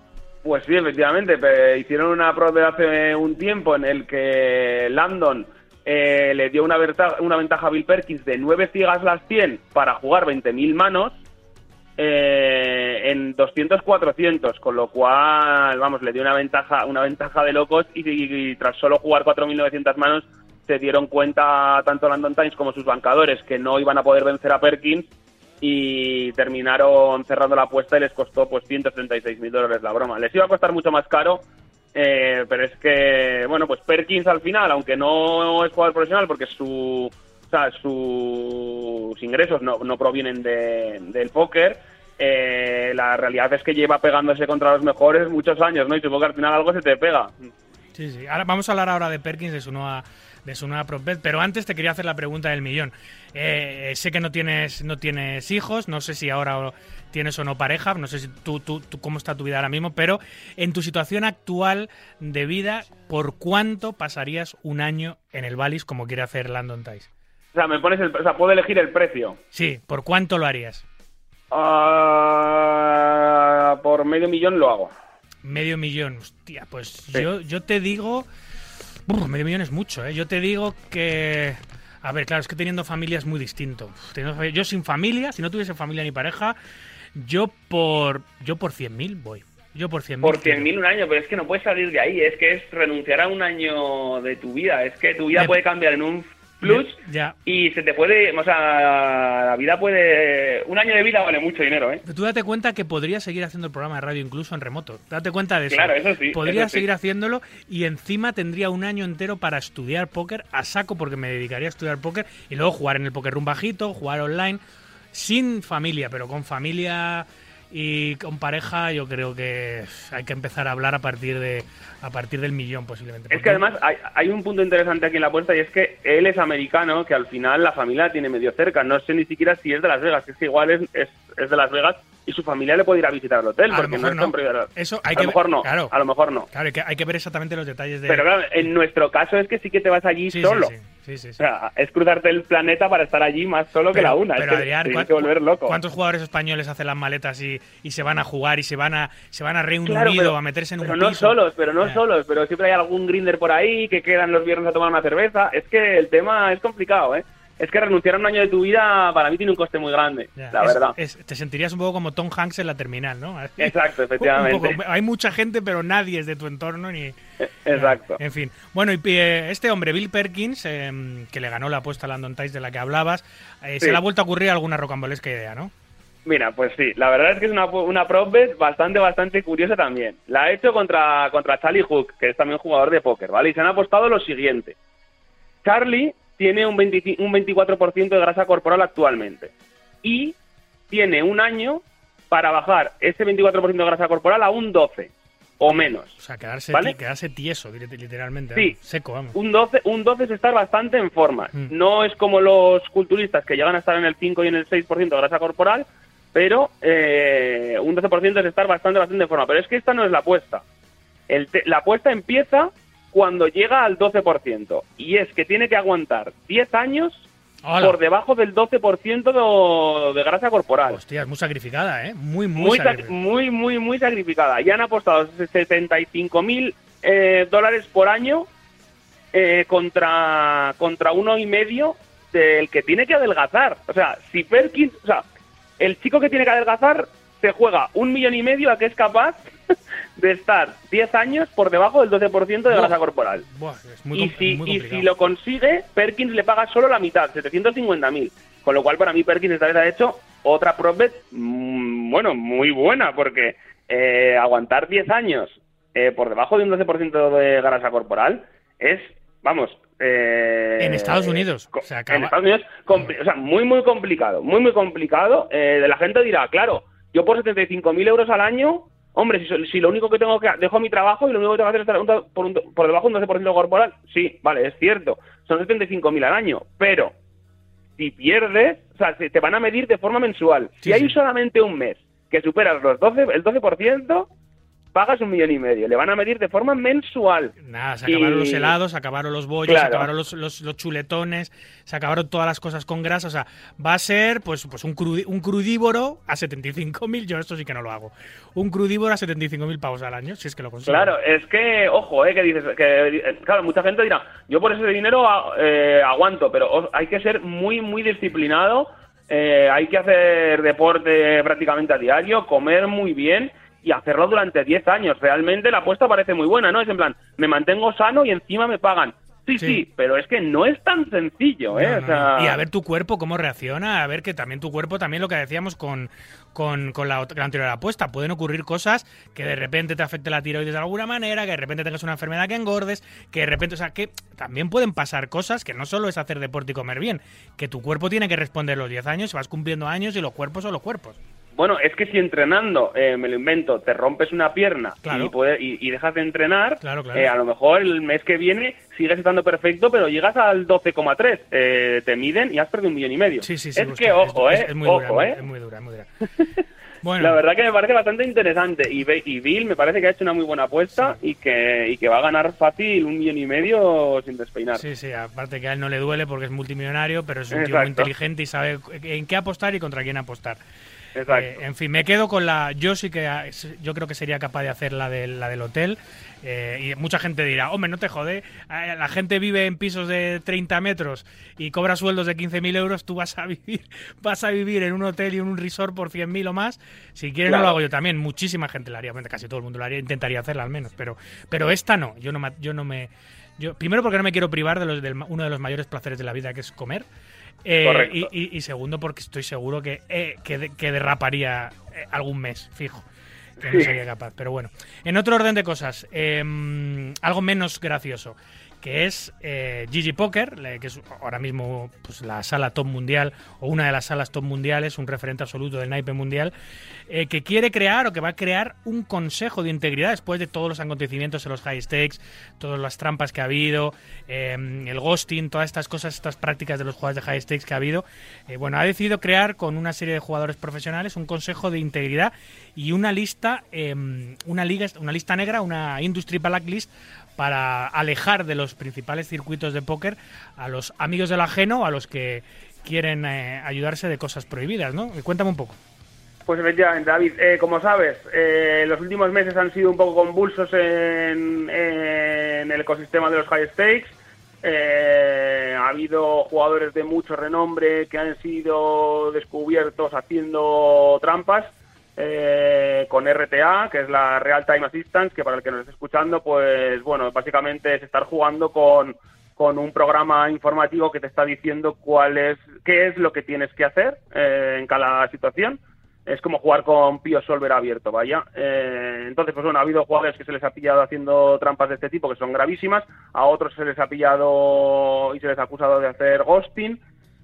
Pues sí, efectivamente. hicieron una pro de hace un tiempo en el que Landon eh, le dio una, verta- una ventaja a Bill Perkins de 9 ciegas las 100 para jugar 20.000 manos eh, en 200-400, con lo cual, vamos, le dio una ventaja, una ventaja de locos y, tras solo jugar 4.900 manos se dieron cuenta tanto Landon Times como sus bancadores que no iban a poder vencer a Perkins y terminaron cerrando la apuesta y les costó pues 136 mil dólares la broma. Les iba a costar mucho más caro, eh, pero es que, bueno, pues Perkins al final, aunque no es jugador profesional porque su, sus ingresos no, no provienen de- del póker, eh, la realidad es que lleva pegándose contra los mejores muchos años, ¿no? Y supongo que al final algo se te pega. Sí, sí. Ahora vamos a hablar ahora de Perkins, de su nueva de su nueva prop bet, pero antes te quería hacer la pregunta del millón. Eh, sé que no tienes no tienes hijos, no sé si ahora tienes o no pareja, no sé si tú, tú, tú- cómo está tu vida ahora mismo, pero en tu situación actual de vida, ¿por cuánto pasarías un año en el Valis como quiere hacer Landon Tice? O sea, me pones el, o sea, puedo elegir el precio. Sí, ¿por cuánto lo harías? Ah, por medio millón lo hago. Medio millón, hostia, pues Sí. yo, yo te digo. Uf, medio millón es mucho, ¿eh? Yo te digo que. A ver, claro, es que teniendo familia es muy distinto. Yo sin familia, si no tuviese familia ni pareja, yo por. Yo por 100.000 voy. Yo por 100.000. Por tiro. 100.000 un año, pero es que no puedes salir de ahí. Es que es renunciar a un año de tu vida. Es que tu vida Me- puede cambiar en un plus Ya. y se te puede. O sea, la vida puede. Un año de vida vale mucho dinero, ¿eh? Tú date cuenta que podría seguir haciendo el programa de radio incluso en remoto. Date cuenta de eso. Claro, eso sí, Podría eso sí. seguir haciéndolo y encima tendría un año entero para estudiar póker a saco porque me dedicaría a estudiar póker y luego jugar en el póker room bajito, jugar online, sin familia, pero con familia y con pareja yo creo que hay que empezar a hablar a partir de a partir del millón posiblemente. Es que además hay, hay un punto interesante aquí en la apuesta y es que él es americano, que al final la familia la tiene medio cerca. No sé ni siquiera si es de Las Vegas, es que igual es, es, es de Las Vegas y su familia le puede ir a visitar al hotel A lo porque no mejor está en no. Eso hay a que lo mejor ver- no, claro. a lo mejor no. Claro, hay que, hay que ver exactamente los detalles de Pero claro, en nuestro caso es que sí que te vas allí Sí, solo. sí, sí, sí, sí. O sea, es cruzarte el planeta para estar allí más solo que la una. Pero es que Adrián, te ¿cuán- tienes que volver loco. ¿cuántos jugadores españoles hacen las maletas y, y se van a jugar y se van a se van a Reino Claro, Unido pero- a meterse en un pero no piso? solos, pero no Ya. solos, pero siempre hay algún grinder por ahí que quedan los viernes a tomar una cerveza. Es que el tema es complicado, ¿eh? Es que renunciar a un año de tu vida para mí tiene un coste muy grande, Ya. la Es- verdad. es- te sentirías un poco como Tom Hanks en la terminal, ¿no? Exacto, efectivamente. poco. Hay mucha gente, pero nadie es de tu entorno ni. Exacto. En fin. Bueno, y eh, este hombre, Bill Perkins, eh, que le ganó la apuesta a Landon Tice de la que hablabas, eh, se le ha vuelto a ocurrir alguna rocambolesca idea, ¿no? Mira, pues sí, la verdad es que es una, una prop bet bastante, bastante curiosa también. La ha hecho contra, contra Charlie Hook, que es también jugador de póker, ¿vale? Y se han apostado lo siguiente. Charlie tiene un, 20 un 24% de grasa corporal actualmente. Y tiene un año para bajar ese 24% de grasa corporal a un 12 o menos. O sea, quedarse, quedarse tieso, lit- literalmente. Sí. Seco, vamos. Un 12, un 12 es estar bastante en forma. Mm. No es como los culturistas que llegan a estar en el 5 y en el 6% de grasa corporal, pero eh, un 12% es estar bastante, bastante en forma. Pero es que esta no es la apuesta. El te- la apuesta empieza cuando llega al 12%. Y es que tiene que aguantar 10 años Hola. por debajo del 12% de, de grasa corporal. Hostia, es muy sacrificada, ¿eh? Muy, muy, muy, sac- sacrificada. muy, muy, muy sacrificada. Y han apostado 75 mil eh, dólares por año eh, contra, contra uno y medio del que tiene que adelgazar. O sea, si Perkins, o sea, el chico que tiene que adelgazar se juega un millón y medio a que es capaz de estar 10 años por debajo del 12% de grasa corporal. Buah, es muy, y, si, muy y si lo consigue, Perkins le paga solo la mitad, 750.000. Con lo cual, para mí, Perkins esta vez ha hecho otra prop bet mm, bueno, muy buena, porque eh, aguantar 10 años eh, por debajo de un 12% de grasa corporal es, vamos... Eh, en Estados Unidos. co- se acaba- En Estados Unidos, o sea, muy, muy complicado, muy, muy complicado. Eh, la gente dirá, claro, yo por 75.000 euros al año, hombre, si, si lo único que tengo que... Dejo mi trabajo y lo único que tengo que hacer es estar un por, un- por debajo de un 12% corporal, sí, vale, es cierto, son 75.000 al año, pero si pierdes, o sea, se- te van a medir de forma mensual. Sí, si hay sí. solamente un mes que superas los 12, el 12%, pagas un millón y medio. Le van a medir de forma mensual. Nada, se acabaron Y- los helados, se acabaron los bollos, se acabaron los, los- los chuletones, se acabaron todas las cosas con grasa. O sea, va a ser pues, pues un, crudi- un crudívoro a 75.000. Yo esto sí que no lo hago. Un crudívoro a 75.000 pavos al año, si es que lo consigo. Claro, es que, ojo, eh, que dices, que, claro, mucha gente dirá, yo por ese dinero a- eh, aguanto, pero hay que ser muy, muy disciplinado, eh, hay que hacer deporte prácticamente a diario, comer muy bien y hacerlo durante 10 años. Realmente la apuesta parece muy buena, ¿no? Es en plan, me mantengo sano y encima me pagan. Sí, Sí. sí, pero es que no es tan sencillo, ¿eh? No, O sea. Y a ver tu cuerpo cómo reacciona, a ver que también tu cuerpo, también lo que decíamos con, con, con la, la anterior apuesta, pueden ocurrir cosas que de repente te afecte la tiroides de alguna manera, que de repente tengas una enfermedad que engordes, que de repente, o sea, que también pueden pasar cosas que no solo es hacer deporte y comer bien, que tu cuerpo tiene que responder los 10 años, vas cumpliendo años y los cuerpos son los cuerpos. Bueno, es que si entrenando, eh, me lo invento, te rompes una pierna Claro. y, puede- y, y dejas de entrenar, Claro, claro. eh, a lo mejor el mes que viene sigues estando perfecto, pero llegas al 12,3. Eh, te miden y has perdido un millón y medio. Sí, sí, sí. es que, ojo, es, ¿eh? es muy ojo, dura, ¿eh? es muy dura, es muy dura. Bueno, La verdad que me parece bastante interesante. Y, Bill me parece que ha hecho una muy buena apuesta y, que, y que va a ganar fácil un millón y medio sin despeinar. Sí, sí, aparte que a él no le duele porque es multimillonario, pero es un tío muy Exacto. inteligente y sabe en qué apostar y contra quién apostar. Eh, en fin, me quedo con la. Yo sí que yo creo que sería capaz de hacer la del, la del hotel. eh, y mucha gente dirá, hombre, no te jode. eh, La gente vive en pisos de 30 metros y cobra sueldos de 15.000 euros. Tú vas a vivir vas a vivir en un hotel y en un resort por 100.000 o más. Si quieres, no lo hago yo también. Muchísima gente lo haría. Casi todo el mundo lo haría. Intentaría hacerla al menos. Pero, pero esta no. Yo no, me- yo no me. Yo, primero, porque no me quiero privar de los, del, uno de los mayores placeres de la vida, que es comer. Eh, y, y- y segundo, porque estoy seguro que, eh, que, que derraparía eh, algún mes, fijo. Que no sería capaz. Pero bueno. En otro orden de cosas, em, algo menos gracioso, que es eh, Gigi Poker, que es ahora mismo pues, la sala top mundial, o una de las salas top mundiales, un referente absoluto del naipe mundial, eh, que quiere crear o que va a crear un consejo de integridad después de todos los acontecimientos en los high stakes, todas las trampas que ha habido, eh, el ghosting, todas estas cosas, estas prácticas de los jugadores de high stakes que ha habido. Bueno, ha decidido crear con una serie de jugadores profesionales un consejo de integridad y una lista, eh, una liga, una lista negra, una industry blacklist para alejar de los principales circuitos de póker a los amigos del ajeno, a los que quieren eh, ayudarse de cosas prohibidas, ¿no? Cuéntame un poco. Pues efectivamente, David, eh, como sabes, eh, los últimos meses han sido un poco convulsos en, en el ecosistema de los high stakes. Eh, ha habido jugadores de mucho renombre que han sido descubiertos haciendo trampas eh, con RTA, que es la Real Time Assistance, que para el que nos esté escuchando, pues bueno, básicamente es estar jugando con, con un programa informativo que te está diciendo cuál es, qué es lo que tienes que hacer eh, en cada situación. Es como jugar con Pio Solver abierto, vaya. Eh, entonces, pues bueno, ha habido jugadores que se les ha pillado haciendo trampas de este tipo que son gravísimas, a otros se les ha pillado y se les ha acusado de hacer ghosting.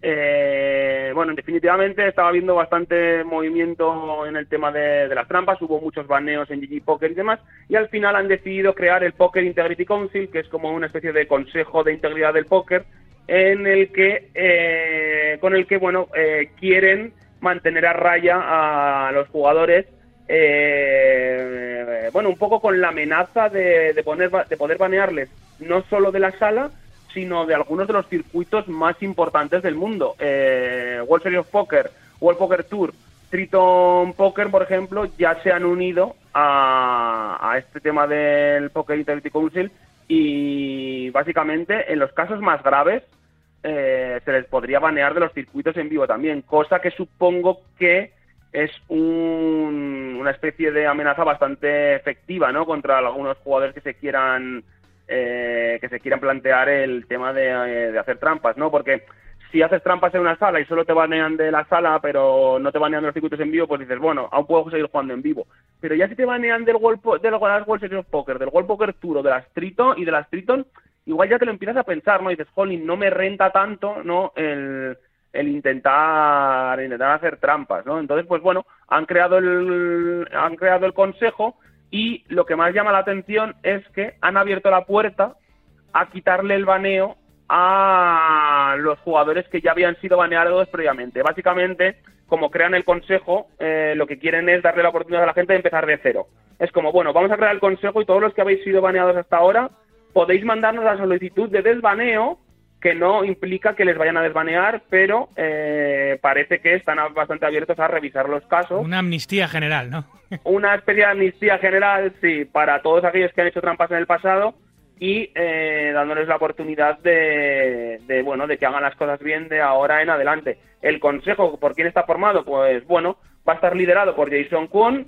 Eh, bueno, definitivamente estaba habiendo bastante movimiento en el tema de, las trampas, hubo muchos baneos en GG Poker y demás, y al final han decidido crear el Poker Integrity Council, que es como una especie de consejo de integridad del póker, en el que, eh, con el que, bueno, eh, quieren mantener a raya a los jugadores, eh, bueno, un poco con la amenaza de, poner, de poder banearles no solo de la sala, sino de algunos de los circuitos más importantes del mundo. Eh, World Series of Poker, World Poker Tour, Triton Poker, por ejemplo, ya se han unido a, a este tema del Poker Integrity Council y básicamente en los casos más graves eh, se les podría banear de los circuitos en vivo también, cosa que supongo que es un- una especie de amenaza bastante efectiva, ¿no? Contra algunos jugadores que se quieran eh, que se quieran plantear el tema de, eh, de hacer trampas, ¿no? Porque si haces trampas en una sala y solo te banean de la sala, pero no te banean de los circuitos en vivo, pues dices, bueno, aún puedo seguir jugando en vivo. Pero ya si te banean del World, de World Series of Poker, del World Poker Tour de las Triton y de las Triton, igual ya te lo empiezas a pensar, ¿no? Dices, jolín, no me renta tanto, ¿no? El, el intentar, intentar hacer trampas, ¿no? Entonces, pues bueno, han creado el, han creado el consejo y lo que más llama la atención es que han abierto la puerta a quitarle el baneo a los jugadores que ya habían sido baneados previamente. Básicamente, como crean el consejo, eh, lo que quieren es darle la oportunidad a la gente de empezar de cero. Es como, bueno, vamos a crear el consejo y todos los que habéis sido baneados hasta ahora podéis mandarnos la solicitud de desbaneo que no implica que les vayan a desbanear, pero eh, parece que están bastante abiertos a revisar los casos. Una amnistía general, ¿no? Una especie de amnistía general, sí, para todos aquellos que han hecho trampas en el pasado y eh, dándoles la oportunidad de, de, bueno, de que hagan las cosas bien de ahora en adelante. El consejo, ¿por quién está formado? Pues bueno, va a estar liderado por Jason Kuhn,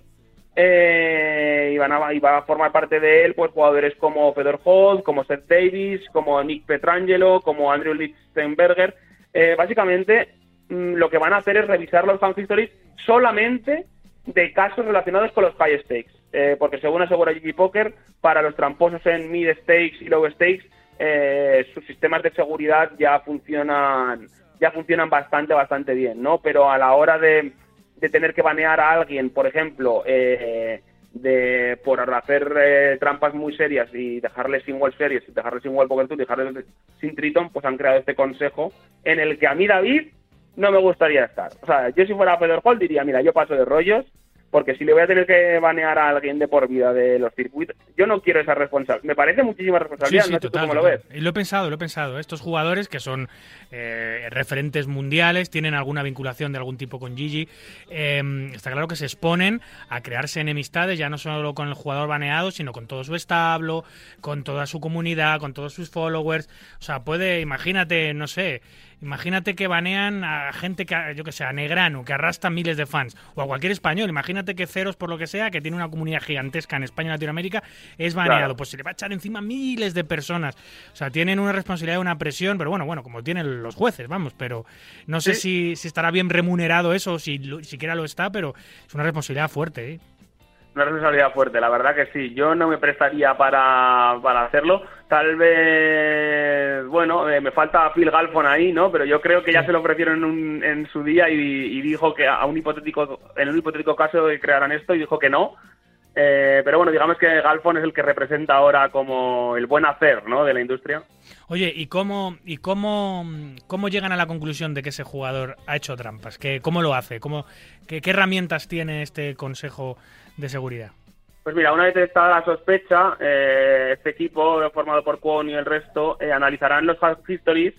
eh, y, van a, formar parte de él pues jugadores como Fedor Holt, como Seth Davis, como Nick Petrangelo, como Andrew Lichtenberger. Eh, básicamente mm, lo que van a hacer es revisar los fan histories solamente de casos relacionados con los high stakes. Eh, porque según asegura GG Poker, para los tramposos en mid stakes y low stakes, eh, sus sistemas de seguridad ya funcionan ya funcionan bastante bastante bien, ¿no? Pero a la hora de de tener que banear a alguien, por ejemplo, eh, de por hacer eh, trampas muy serias y dejarle sin World Series, dejarle sin World Poker dejarle sin Triton, pues han creado este consejo en el que a mí, David, no me gustaría estar. O sea, yo si fuera Pedro diría, mira, yo paso de rollos, porque si le voy a tener que banear a alguien de por vida de los circuitos, yo no quiero esa responsabilidad. Me parece muchísima responsabilidad, no sé cómo lo ves. Y lo he pensado, lo he pensado. Estos jugadores que son eh, referentes mundiales, tienen alguna vinculación de algún tipo con Gigi, eh, está claro que se exponen a crearse enemistades, ya no solo con el jugador baneado, sino con todo su establo, con toda su comunidad, con todos sus followers. O sea, puede, imagínate, no sé, Imagínate que banean a gente que, yo que sé, a Negrano, que arrastra miles de fans, o a cualquier español. Imagínate que Ceros, por lo que sea, que tiene una comunidad gigantesca en España y Latinoamérica, es baneado. Pues se le va a echar encima miles de personas. O sea, tienen una responsabilidad, una presión, pero bueno, bueno, como tienen los jueces, vamos, pero no sé si, si, estará bien remunerado eso, o si siquiera lo está, pero es una responsabilidad fuerte, ¿eh? Una responsabilidad fuerte, la verdad que sí. Yo no me prestaría para, para hacerlo. Tal vez, bueno, eh, me falta Phil Galfon ahí, ¿no? Pero yo creo que ya se lo ofrecieron en, un, en su día y, dijo que a un hipotético, en un hipotético caso crearan esto y dijo que no. Eh, pero bueno, digamos que Galfon es el que representa ahora como el buen hacer, ¿no? De la industria. Oye, ¿y cómo, y cómo, cómo llegan a la conclusión de que ese jugador ha hecho trampas? ¿Qué, ¿Cómo lo hace? ¿Cómo, qué, qué herramientas tiene este consejo de seguridad? Pues mira, una vez detectada la sospecha, eh, este equipo formado por Kwon y el resto eh, analizarán los histories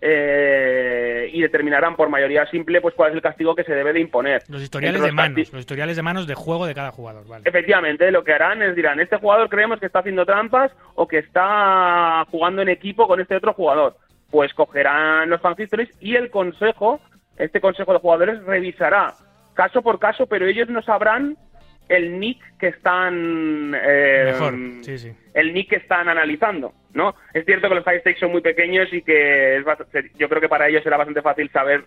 eh, y determinarán por mayoría simple pues cuál es el castigo que se debe de imponer. Los historiales de manos, los historiales de manos de juego de cada jugador. Vale. Efectivamente, lo que harán es dirán, este jugador creemos que está haciendo trampas o que está jugando en equipo con este otro jugador. Pues cogerán los fan histories y el consejo, este consejo de jugadores revisará caso por caso, pero ellos no sabrán el nick que están eh, el nick que están analizando no es cierto que los high stakes son muy pequeños y que es yo creo que para ellos será bastante fácil saber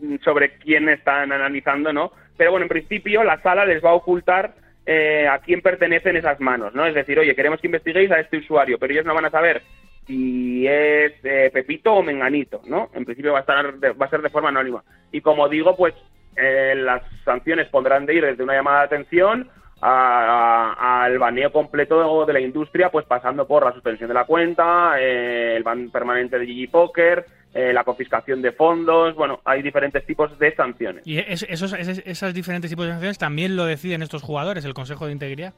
mm, sobre quién están analizando no pero bueno en principio la sala les va a ocultar eh, a quién pertenecen esas manos no es decir oye queremos que investiguéis a este usuario pero ellos no van a saber si es eh, Pepito o Menganito no en principio va a estar va a ser de forma anónima. Y como digo pues eh, las sanciones pondrán de ir desde una llamada de atención al baneo completo de la industria, pues pasando por la suspensión de la cuenta, eh, el ban permanente de GG Poker, eh, la confiscación de fondos, bueno, hay diferentes tipos de sanciones. ¿Y esos, esos, diferentes tipos de sanciones también lo deciden estos jugadores, el Consejo de Integridad?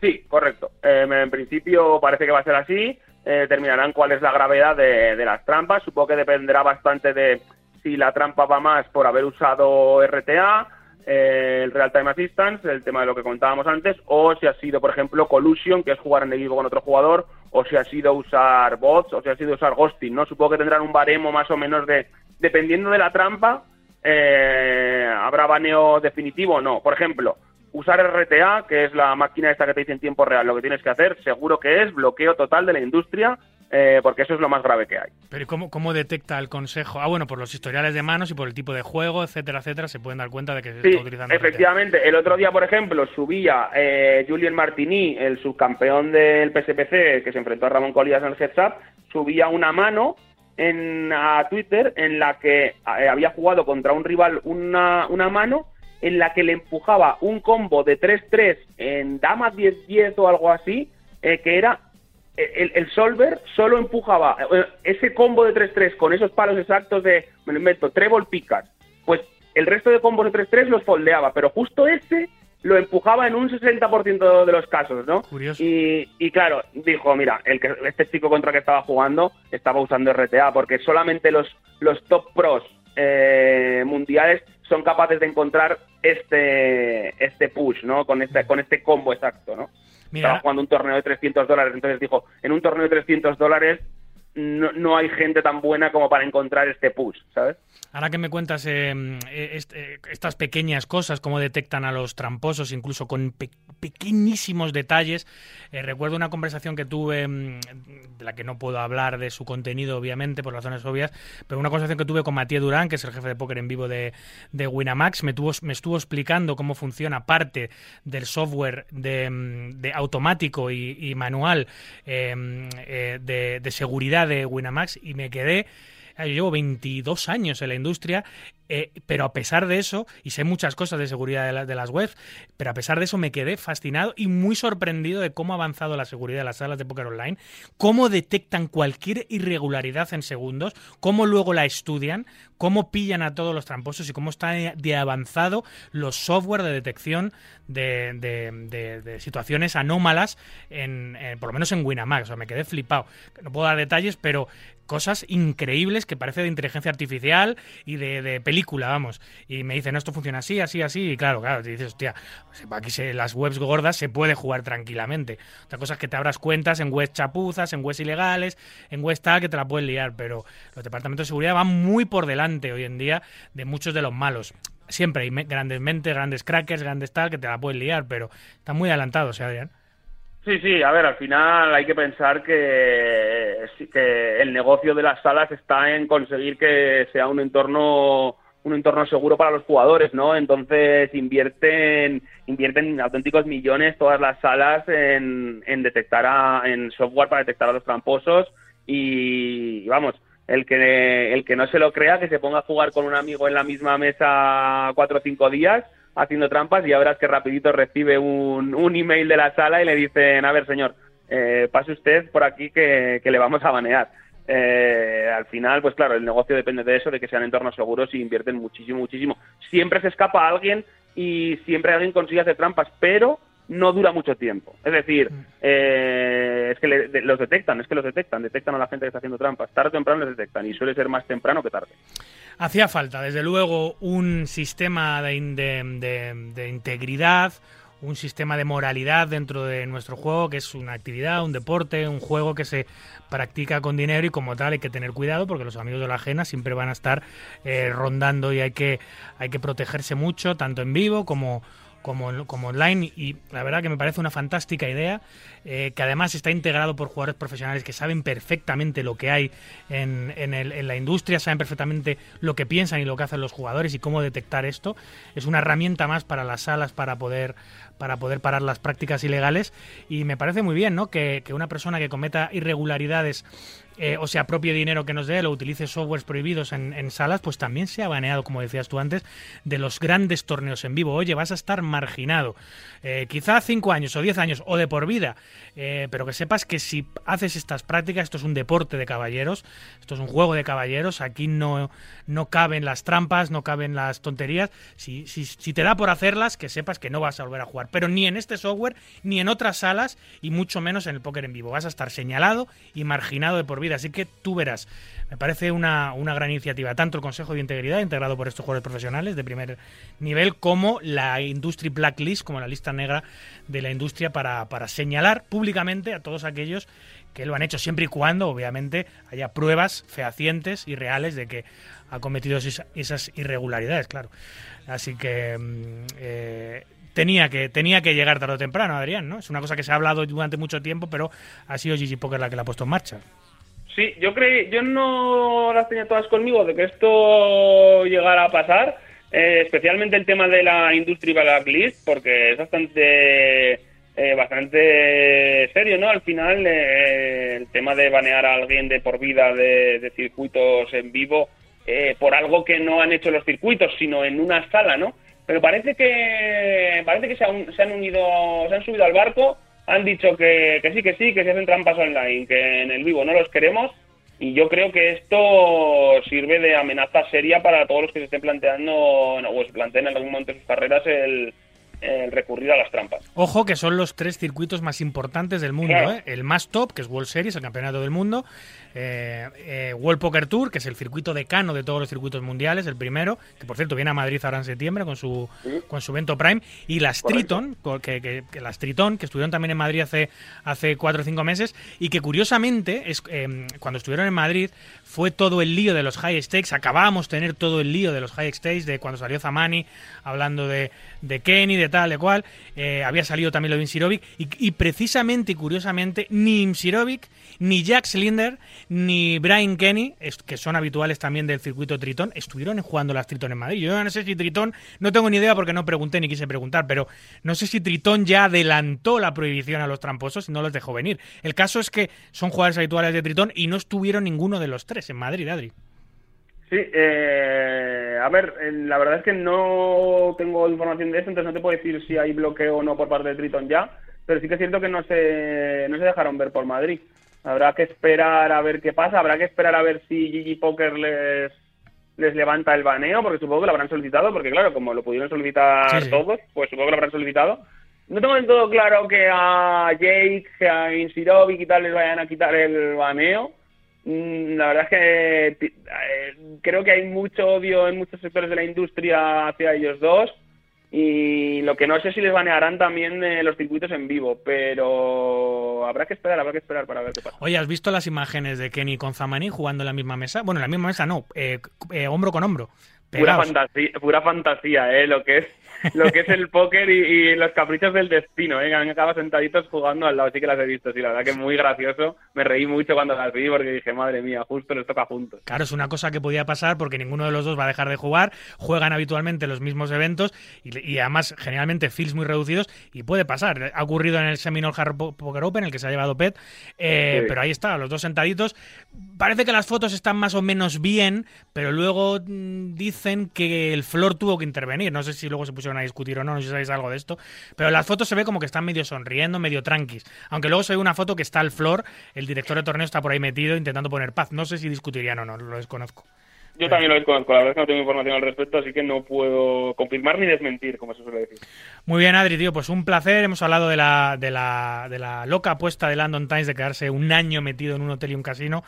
Sí, correcto. en principio parece que va a ser así. determinarán cuál es la gravedad de, de las trampas. Supongo que dependerá bastante de si la trampa va más por haber usado RTA, eh, el Real Time Assistance, el tema de lo que contábamos antes, o si ha sido, por ejemplo, Collusion, que es jugar en equipo con otro jugador, o si ha sido usar bots, o si ha sido usar ghosting, ¿no? Supongo que tendrán un baremo más o menos de, dependiendo de la trampa, eh, habrá baneo definitivo o no. Por ejemplo, usar RTA, que es la máquina esta que te dice en tiempo real lo que tienes que hacer, seguro que es bloqueo total de la industria eh, porque eso es lo más grave que hay. Pero ¿y cómo, cómo detecta el consejo? Ah, bueno, por los historiales de manos y por el tipo de juego, etcétera, etcétera, se pueden dar cuenta de que se Sí, está utilizando. efectivamente. El otro día, por ejemplo, subía eh, Julien Martini, el subcampeón del PSPC, que se enfrentó a Ramón Colías en el Heads Up, subía una mano en, a Twitter en la que eh, había jugado contra un rival una, una mano en la que le empujaba un combo de 3-3 en dama 10-10 o algo así, eh, que era el, el solver solo empujaba eh, ese combo de 3-3 con esos palos exactos de, me lo invento, treble picas. Pues el resto de combos de 3-3 los foldeaba, pero justo ese lo empujaba en un 60% de los casos, ¿no? Curioso. Y, y claro, dijo, mira, el que, este chico contra el que estaba jugando estaba usando RTA, porque solamente los, los top pros eh, mundiales son capaces de encontrar este este push, ¿no? Con este, con este combo exacto, ¿no? Mira, Estaba jugando un torneo de 300 dólares, entonces dijo, en un torneo de 300 dólares no, no hay gente tan buena como para encontrar este push, ¿sabes? Ahora que me cuentas est- eh, estas pequeñas cosas, cómo detectan a los tramposos, incluso con pe- pequeñísimos detalles, eh, recuerdo una conversación que tuve, mm, de la que no puedo hablar de su contenido, obviamente, por razones obvias, pero una conversación que tuve con Matías Durán, que es el jefe de póker en vivo de, de Winamax, me, tuvo, me estuvo explicando cómo funciona parte del software de, mm, de automático y, manual de seguridad de Winamax y me quedé Ah, Yo llevo 22 años en la industria, eh, pero a pesar de eso, y sé muchas cosas de seguridad de, la- de las webs, pero a pesar de eso me quedé fascinado y muy sorprendido de cómo ha avanzado la seguridad de las salas de póker online, cómo detectan cualquier irregularidad en segundos, cómo luego la estudian, cómo pillan a todos los tramposos y cómo está de avanzado los software de detección de, situaciones anómalas, en, eh, por lo menos en Winamax. O sea, me quedé flipado. No puedo dar detalles, pero cosas increíbles que parece de inteligencia artificial y de, de vamos. Y me dicen, esto funciona así, así, así. Y claro, claro, te dices, hostia, aquí se, las webs gordas se puede jugar tranquilamente. Otra cosa es que te abras cuentas en webs chapuzas, en webs ilegales, en webs tal, que te la pueden liar. Pero los departamentos de seguridad van muy por delante hoy en día de muchos de los malos. Siempre hay grandes mentes, grandes crackers, grandes tal, que te la pueden liar, pero están muy adelantados, ¿eh, Adrián? Sí, sí, a ver, al final hay que pensar que, que el negocio de las salas está en conseguir que sea un entorno un entorno seguro para los jugadores, ¿no? Entonces invierten invierten auténticos millones todas las salas en, en detectar a, en software para detectar a los tramposos y vamos, el que el que no se lo crea que se ponga a jugar con un amigo en la misma mesa cuatro o cinco días haciendo trampas y ya verás que rapidito recibe un, un email de la sala y le dicen, a ver señor, eh, pase usted por aquí que, que le vamos a banear. Eh, al final, pues claro, el negocio depende de eso, de que sean entornos seguros y invierten muchísimo, muchísimo. Siempre se escapa alguien y siempre alguien consigue hacer trampas, pero no dura mucho tiempo. Es decir, eh, es que le- de- los detectan, es que los detectan, detectan a la gente que está haciendo trampas. Tarde o temprano los detectan y suele ser más temprano que tarde. Hacía falta, desde luego, un sistema de integridad, un sistema de moralidad dentro de nuestro juego, que es una actividad, un deporte, un juego que se practica con dinero y como tal hay que tener cuidado porque los amigos de la ajena siempre van a estar eh, rondando y hay que, hay que protegerse mucho, tanto en vivo como, como, online y la verdad que me parece una fantástica idea eh, que además está integrado por jugadores profesionales que saben perfectamente lo que hay en, en, el- en la industria, saben perfectamente lo que piensan y lo que hacen los jugadores y cómo detectar esto. Es una herramienta más para las salas para poder para poder parar las prácticas ilegales y me parece muy bien ¿no? que, que una persona que cometa irregularidades eh, o se apropie dinero que nos dé, o utilice softwares prohibidos en, en salas, pues también se ha baneado, como decías tú antes, de los grandes torneos en vivo. Oye, vas a estar marginado. Eh, quizá cinco años o diez años o de por vida, eh, pero que sepas que si haces estas prácticas, esto es un deporte de caballeros, esto es un juego de caballeros, aquí no, no caben las trampas, no caben las tonterías. Si, si, si te da por hacerlas, que sepas que no vas a volver a jugar, pero ni en este software, ni en otras salas, y mucho menos en el póker en vivo. Vas a estar señalado y marginado de por vida, así que tú verás. Me parece una, una gran iniciativa, tanto el Consejo de Integridad, integrado por estos jugadores profesionales de primer nivel, como la Industry Blacklist, como la lista negra de la industria, para, para señalar públicamente a todos aquellos que lo han hecho, siempre y cuando, obviamente, haya pruebas fehacientes y reales de que ha cometido esas, irregularidades, claro. Así que mm, eh, tenía que tenía que llegar tarde o temprano, Adrián, ¿no? Es una cosa que se ha hablado durante mucho tiempo, pero ha sido Gigi Poker la que la ha puesto en marcha. Sí, yo creí, yo no las tenía todas conmigo de que esto llegara a pasar, eh, especialmente el tema de la industria blacklist, porque es bastante eh, bastante serio, ¿no? Al final eh, el tema de banear a alguien de por vida de, de circuitos en vivo eh, por algo que no han hecho los circuitos, sino en una sala, ¿no? Pero parece que parece que se han, se han unido, se han subido al barco, han dicho que, que sí, que sí, que se hacen trampas online, que en el vivo no los queremos y yo creo que esto sirve de amenaza seria para todos los que se estén planteando no, o se planteen en algún momento de sus carreras el, el recurrir a las trampas. Ojo que son los tres circuitos más importantes del mundo. Claro. ¿eh? El más top, que es World Series, el campeonato del mundo. Eh, eh, World Poker Tour, que es el circuito decano de todos los circuitos mundiales, el primero, que por cierto viene a Madrid ahora en septiembre con su, con su evento Prime. Y las Correcto. Triton, que, que- que las Triton, que estuvieron también en Madrid hace, hace cuatro o cinco meses. Y que curiosamente, es, eh, cuando estuvieron en Madrid, fue todo el lío de los high stakes. Acabábamos de tener todo el lío de los high stakes, de cuando salió Zamani hablando de, de Kenny, de tal, de cual. Eh, había salido también lo de Imsirovic. Y, y precisamente y curiosamente, ni Imsirovic, ni Jack Slinder, ni Brian Kenny, que son habituales también del circuito Tritón, estuvieron jugando las Tritón en Madrid. Yo no sé si Tritón, no tengo ni idea porque no pregunté ni quise preguntar, pero no sé si Tritón ya adelantó la prohibición a los tramposos y no los dejó venir. El caso es que son jugadores habituales de Tritón y no estuvieron ninguno de los tres en Madrid, Adri. Sí, eh, a ver, eh, la verdad es que no tengo información de eso, entonces no te puedo decir si hay bloqueo o no por parte de Triton ya, pero sí que es cierto que no se, no se dejaron ver por Madrid. Habrá que esperar a ver qué pasa, habrá que esperar a ver si GG Poker les, les levanta el baneo, porque supongo que lo habrán solicitado, porque claro, como lo pudieron solicitar Sí, todos, pues supongo que lo habrán solicitado. No tengo del todo claro que a Jake, a Insirovic y tal les vayan a quitar el baneo. Mm, La verdad es que eh, creo que hay mucho odio en muchos sectores de la industria hacia ellos dos y lo que no sé si les banearán también eh, los circuitos en vivo, pero habrá que esperar, habrá que esperar para ver qué pasa. Oye, ¿has visto las imágenes de Kenny con Zamani jugando en la misma mesa? Bueno, en la misma mesa no, eh, eh, hombro con hombro. Pura fantasía, pura fantasía, eh, lo que es lo que es el póker y, y los caprichos del destino, eh, han acabado sentaditos jugando al lado, sí que las he visto, sí, la verdad que muy gracioso, me reí mucho cuando las vi porque dije, madre mía, justo les toca juntos. Claro, es una cosa que podía pasar porque ninguno de los dos va a dejar de jugar, juegan habitualmente los mismos eventos y, y además generalmente fields muy reducidos y puede pasar. Ha ocurrido en el Seminole Hard Po- Poker Open, el que se ha llevado Pet, eh, Sí. pero ahí está, los dos sentaditos. Parece que las fotos están más o menos bien, pero luego mm, dicen que el Flor tuvo que intervenir. No sé si luego se pusieron a discutir o no, no sé si sabéis algo de esto, pero en las fotos se ve como que están medio sonriendo, medio tranquis. Aunque luego se ve una foto que está el Flor, el director de torneo está por ahí metido intentando poner paz. No sé si discutirían o no, lo desconozco. Yo también lo desconozco, la verdad es que no tengo información al respecto, así que no puedo confirmar ni desmentir, como se suele decir. Muy bien, Adri, tío, pues un placer. Hemos hablado de la, de la, de la loca apuesta de London Times de quedarse un año metido en un hotel y un casino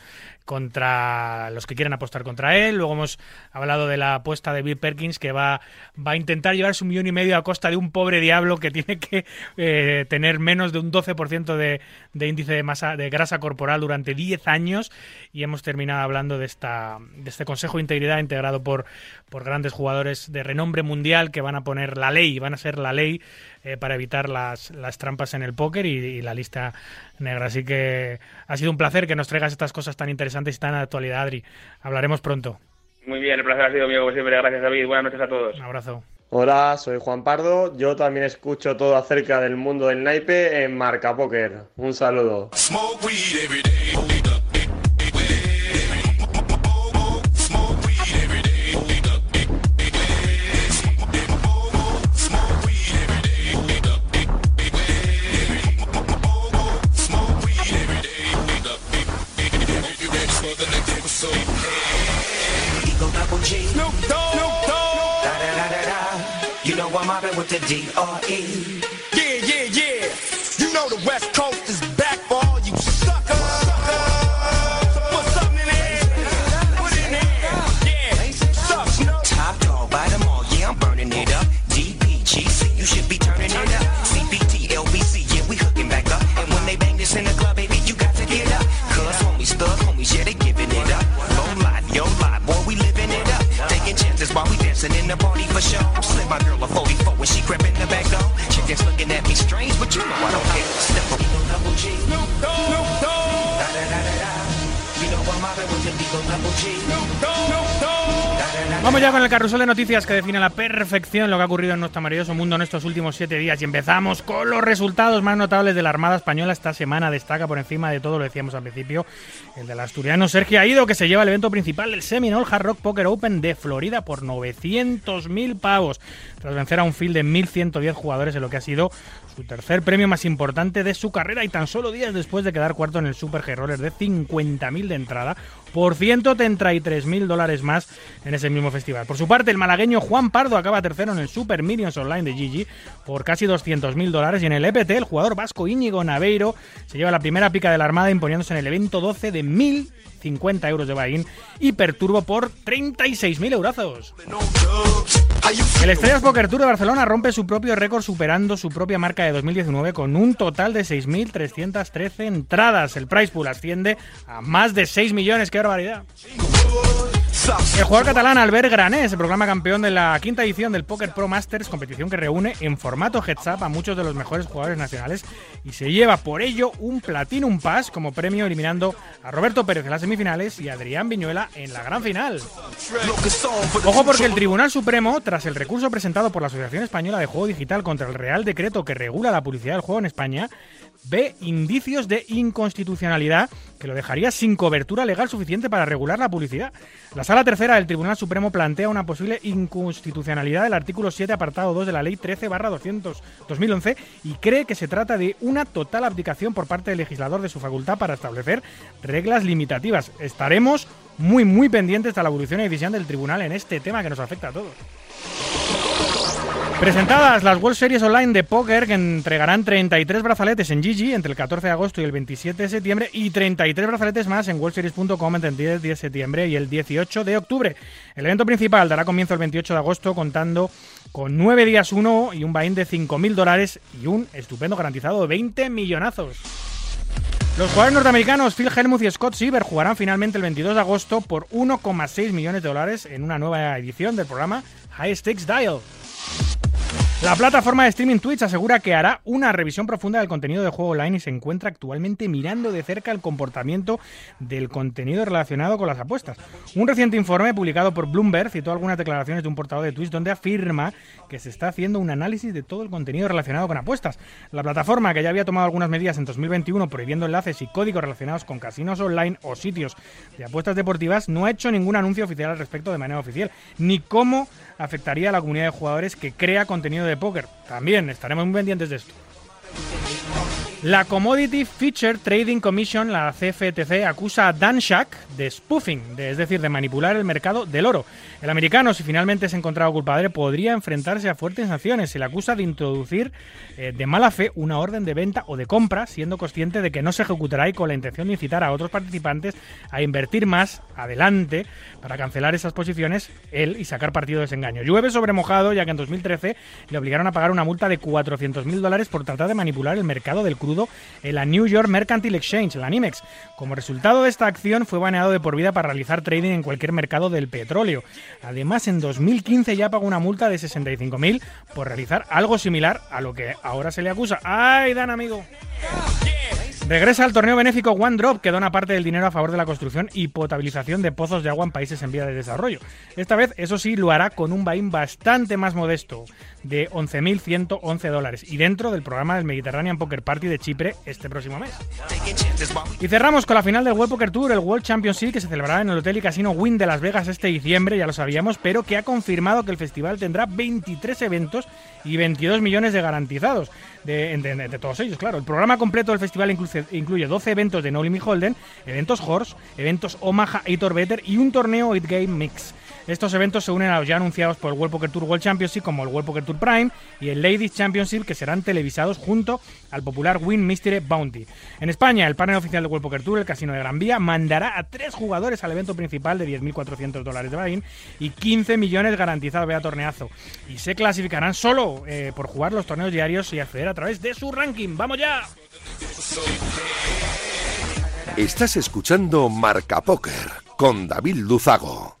contra los que quieren apostar contra él. Luego hemos hablado de la apuesta de Bill Perkins que va, va a intentar llevarse un millón y medio a costa de un pobre diablo que tiene que eh, tener menos de un 12% de, de índice de masa de grasa corporal durante 10 años. Y hemos terminado hablando de, esta, de este Consejo de Integridad integrado por, por grandes jugadores de renombre mundial que van a poner la ley, van a ser la ley eh, para evitar las, las trampas en el póker y, y la lista negra. Así que ha sido un placer que nos traigas estas cosas tan interesantes y tan de actualidad, Adri. Hablaremos pronto. Muy bien, el placer ha sido mío, como siempre. Gracias, David. Buenas noches a todos. Un abrazo. Hola, soy Juan Pardo. Yo también escucho todo acerca del mundo del naipe en Marca Póker. Un saludo. D.R.E. Yeah, yeah, yeah. You know the West Coast is back for all you suckers. Put something in there. Put it in there. Yeah. Suck, Snoop. Top dog by them all. Yeah, I'm burning it up. DPGC, you should be turning it up. CPT, LBC, yeah, we hooking back up. And when they bang this in the club, baby, you got to get up. Cuz homies, thug homies, yeah, they giving it up. Low life, yo life, boy, we living it up. Taking chances while we dancing in the party for show. Slip my girl a 44 Chickens looking at me strange, but you know I don't care. Step up, Eagle double G. Snoop Dogg. Snoop Dogg. Da da da da da. You know Vamos ya con el carrusel de noticias que define a la perfección lo que ha ocurrido en nuestro maravilloso mundo en estos últimos siete días. Y empezamos con los resultados más notables de la Armada Española esta semana. Destaca por encima de todo, lo decíamos al principio, el del asturiano Sergio Aido, que se lleva el evento principal del Seminole Hard Rock Poker Open de Florida por 900.000 pavos, tras vencer a un field de 1.110 jugadores en lo que ha sido su tercer premio más importante de su carrera y tan solo días después de quedar cuarto en el Super G-Roller de 50.000 de entrada por 133.000 dólares más en ese mismo festival. Por su parte, el malagueño Juan Pardo acaba tercero en el Super Millions Online de Gigi por casi 200.000 dólares y en el EPT el jugador vasco Íñigo Naveiro se lleva la primera pica de la Armada imponiéndose en el evento 12 de 1.050 euros de buy-in y Perturbo por 36.000 eurazos. El Estrellas Poker Tour de Barcelona rompe su propio récord superando su propia marca de 2019 con un total de 6.313 entradas. El price pool asciende a más de 6 millones. ¡Qué barbaridad! El jugador catalán Albert Grané se proclama campeón de la quinta edición del Poker Pro Masters, competición que reúne en formato heads up a muchos de los mejores jugadores nacionales y se lleva por ello un Platinum Pass como premio eliminando a Roberto Pérez en las semifinales y a Adrián Viñuela en la gran final. Ojo porque el Tribunal Supremo, tras el recurso presentado por la Asociación Española de Juego Digital contra el Real Decreto que regula la publicidad del juego en España, ve indicios de inconstitucionalidad que lo dejaría sin cobertura legal suficiente para regular la publicidad. La Sala Tercera del Tribunal Supremo plantea una posible inconstitucionalidad del artículo 7, apartado 2 de la Ley 13-200-2011 y cree que se trata de una total abdicación por parte del legislador de su facultad para establecer reglas limitativas. Estaremos muy, muy pendientes de la evolución y decisión del tribunal en este tema que nos afecta a todos. Presentadas las World Series Online de póker que entregarán 33 brazaletes en Gigi entre el 14 de agosto y el 27 de septiembre y 33 brazaletes más en worldseries.com entre el 10 de septiembre y el 18 de octubre. El evento principal dará comienzo el 28 de agosto contando con 9 días 1 y un buy-in de 5.000 dólares y un estupendo garantizado de 20 millonazos. Los jugadores norteamericanos Phil Hellmuth y Scott Siever jugarán finalmente el 22 de agosto por 1,6 millones de dólares en una nueva edición del programa High Stakes Dial. La plataforma de streaming Twitch asegura que hará una revisión profunda del contenido de juego online y se encuentra actualmente mirando de cerca el comportamiento del contenido relacionado con las apuestas. Un reciente informe publicado por Bloomberg citó algunas declaraciones de un portavoz de Twitch donde afirma que se está haciendo un análisis de todo el contenido relacionado con apuestas. La plataforma, que ya había tomado algunas medidas en 2021 prohibiendo enlaces y códigos relacionados con casinos online o sitios de apuestas deportivas, no ha hecho ningún anuncio oficial al respecto de manera oficial, ni cómo afectaría a la comunidad de jugadores que crea contenido de póker. También estaremos muy pendientes de esto. La Commodity Feature Trading Commission, la CFTC, acusa a Dan Shack de spoofing, es decir, de manipular el mercado del oro. El americano, si finalmente es encontrado culpable, podría enfrentarse a fuertes sanciones. Se le acusa de introducir eh, de mala fe una orden de venta o de compra, siendo consciente de que no se ejecutará y con la intención de incitar a otros participantes a invertir más adelante para cancelar esas posiciones él y sacar partido de ese engaño. Llueve sobre mojado, ya que en 2013 le obligaron a pagar una multa de 400.000 dólares por tratar de manipular el mercado del crudo en la New York Mercantile Exchange, la NYMEX. Como resultado de esta acción, fue baneado de por vida para realizar trading en cualquier mercado del petróleo. Además, en 2015 ya pagó una multa de 65.000 por realizar algo similar a lo que ahora se le acusa. ¡Ay, Dan, amigo! Regresa al torneo benéfico One Drop, que dona parte del dinero a favor de la construcción y potabilización de pozos de agua en países en vía de desarrollo. Esta vez, eso sí, lo hará con un buy bastante más modesto, de 11.111 dólares, y dentro del programa del Mediterranean Poker Party de Chipre este próximo mes. Y cerramos con la final del World Poker Tour, el World Championship, que se celebrará en el Hotel y Casino Wynn de Las Vegas este diciembre, ya lo sabíamos, pero que ha confirmado que el festival tendrá 23 eventos y 22 millones de garantizados. De, de- de todos ellos, claro. El programa completo del festival incluye, incluye 12 eventos de No Limit Holden, eventos Horse, eventos Omaha Aitor Better y un torneo 8 Game Mix. Estos eventos se unen a los ya anunciados por el World Poker Tour World Championship como el World Poker Tour Prime y el Ladies Championship que serán televisados junto al popular Win Mystery Bounty. En España, el panel oficial del World Poker Tour, el Casino de Gran Vía, mandará a tres jugadores al evento principal de 10.400 dólares de buy y 15 millones garantizados vea torneazo. Y se clasificarán solo eh, por jugar los torneos diarios y acceder a través de su ranking. ¡Vamos ya! Estás escuchando Marca Póker con David Luzago.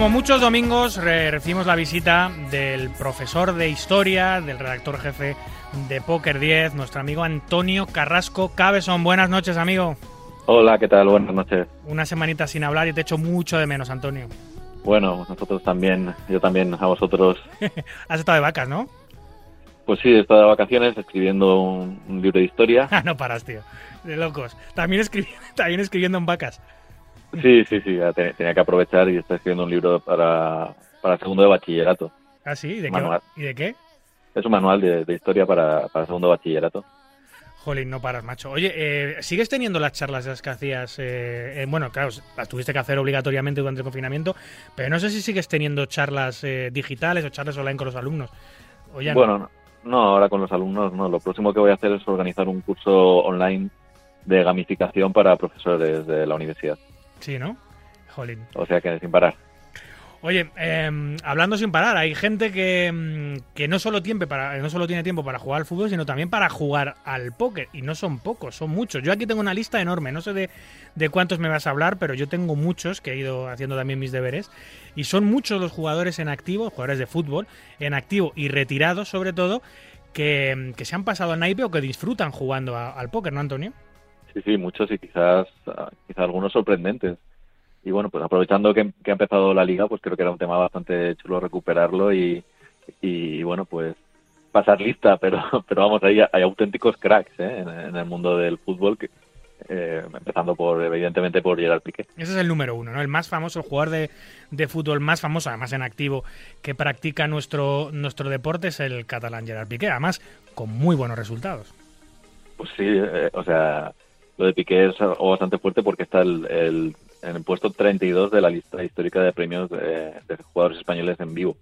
Como muchos domingos re- recibimos la visita del profesor de historia, del redactor jefe de Poker 10, nuestro amigo Antonio Carrasco Cabezón. Buenas noches, amigo. Hola, ¿qué tal? Buenas noches. Una semanita sin hablar y te echo mucho de menos, Antonio. Bueno, nosotros también, yo también a vosotros. Has estado de vacas, ¿no? Pues sí, he estado de vacaciones escribiendo un, un libro de historia. Ah, no paras, tío. De locos. También, escribi- también escribiendo en vacas. Sí, sí, sí, tenía que aprovechar y estoy escribiendo un libro para, para segundo de bachillerato. Ah, sí. ¿Y de, qué. ¿Y de qué? Es un manual de, de historia para, para segundo de bachillerato. Jolín, no paras, macho. Oye, eh, ¿sigues teniendo las charlas esas que hacías? eh, eh, bueno, claro, las tuviste que hacer obligatoriamente durante el confinamiento, pero no sé si sigues teniendo charlas eh, digitales o charlas online con los alumnos. O ya no. Bueno, no, no, ahora con los alumnos no. Lo próximo que voy a hacer es organizar un curso online de gamificación para profesores de la universidad. Sí, ¿no? Jolín. O sea que sin parar. Oye, eh, hablando sin parar, hay gente que, mm, que no, solo tiempo para, no solo tiene tiempo para jugar al fútbol, sino también para jugar al póker. Y no son pocos, son muchos. Yo aquí tengo una lista enorme, no sé de, de cuántos me vas a hablar, pero yo tengo muchos que he ido haciendo también mis deberes. Y son muchos los jugadores en activo, jugadores de fútbol, en activo y retirados sobre todo, que, que se han pasado al naipe o que disfrutan jugando a- al póker, ¿no, Antonio? Sí, sí, muchos y quizás, ah, quizás algunos sorprendentes. Y bueno, pues aprovechando que, que ha empezado la liga, pues creo que era un tema bastante chulo recuperarlo y, y bueno, pues pasar lista, pero, pero vamos, hay, hay auténticos cracks ¿eh? en, en el mundo del fútbol, que, eh, empezando por, evidentemente, por Gerard Piqué. Ese es el número uno, ¿no? El más famoso, el jugador de, de fútbol más famoso, además en activo, que practica nuestro, nuestro deporte es el catalán Gerard Piqué, además con muy buenos resultados. Pues sí, eh, o sea, lo de Piqué es algo bastante fuerte porque está el, el- en el puesto 32 de la lista histórica de premios de, jugadores españoles en vivo.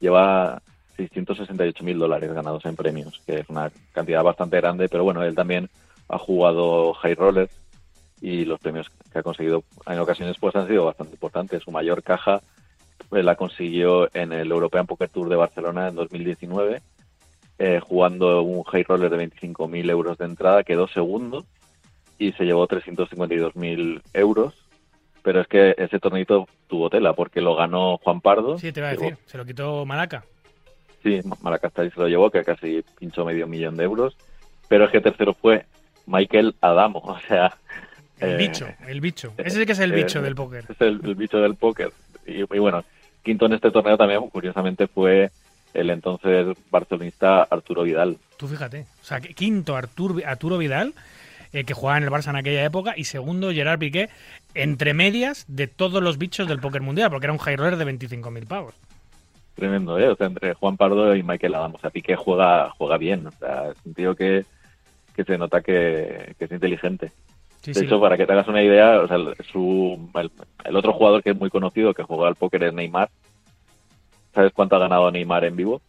Lleva 668 mil dólares ganados en premios, que es una cantidad bastante grande, pero bueno, él también ha jugado high rollers y los premios que ha conseguido en ocasiones pues han sido bastante importantes. Su mayor caja pues, la consiguió en el European Poker Tour de Barcelona en 2019 eh, jugando un high roller de 25.000 euros de entrada, quedó segundo y se llevó 352.000 euros. Pero es que ese torneito tuvo tela porque lo ganó Juan Pardo. Sí, te iba a decir, se lo quitó Malaca. Sí, Malacastari se lo llevó, que casi pinchó medio millón de euros. Pero es que tercero fue Michael Adamo, o sea... El eh, bicho, el bicho. Ese sí que es el eh, bicho del póker. Es el, el bicho del póker. Y, y bueno, quinto en este torneo también, curiosamente, fue el entonces barcelonista Arturo Vidal. Tú fíjate. O sea, quinto Artur, Arturo Vidal, eh, que jugaba en el Barça en aquella época, y segundo Gerard Piqué, entre medias de todos los bichos del póker mundial, porque era un high roller de 25.000 pavos. Tremendo, ¿eh? O sea, entre Juan Pardo y Michael Adams. O sea, Piqué juega, juega bien. O sea, es un tío que, que se nota que, que es inteligente. Sí, de sí. hecho, para que te hagas una idea, o sea, el- su, el, el otro jugador que es muy conocido que juega al póker es Neymar. ¿Sabes cuánto ha ganado Neymar en vivo?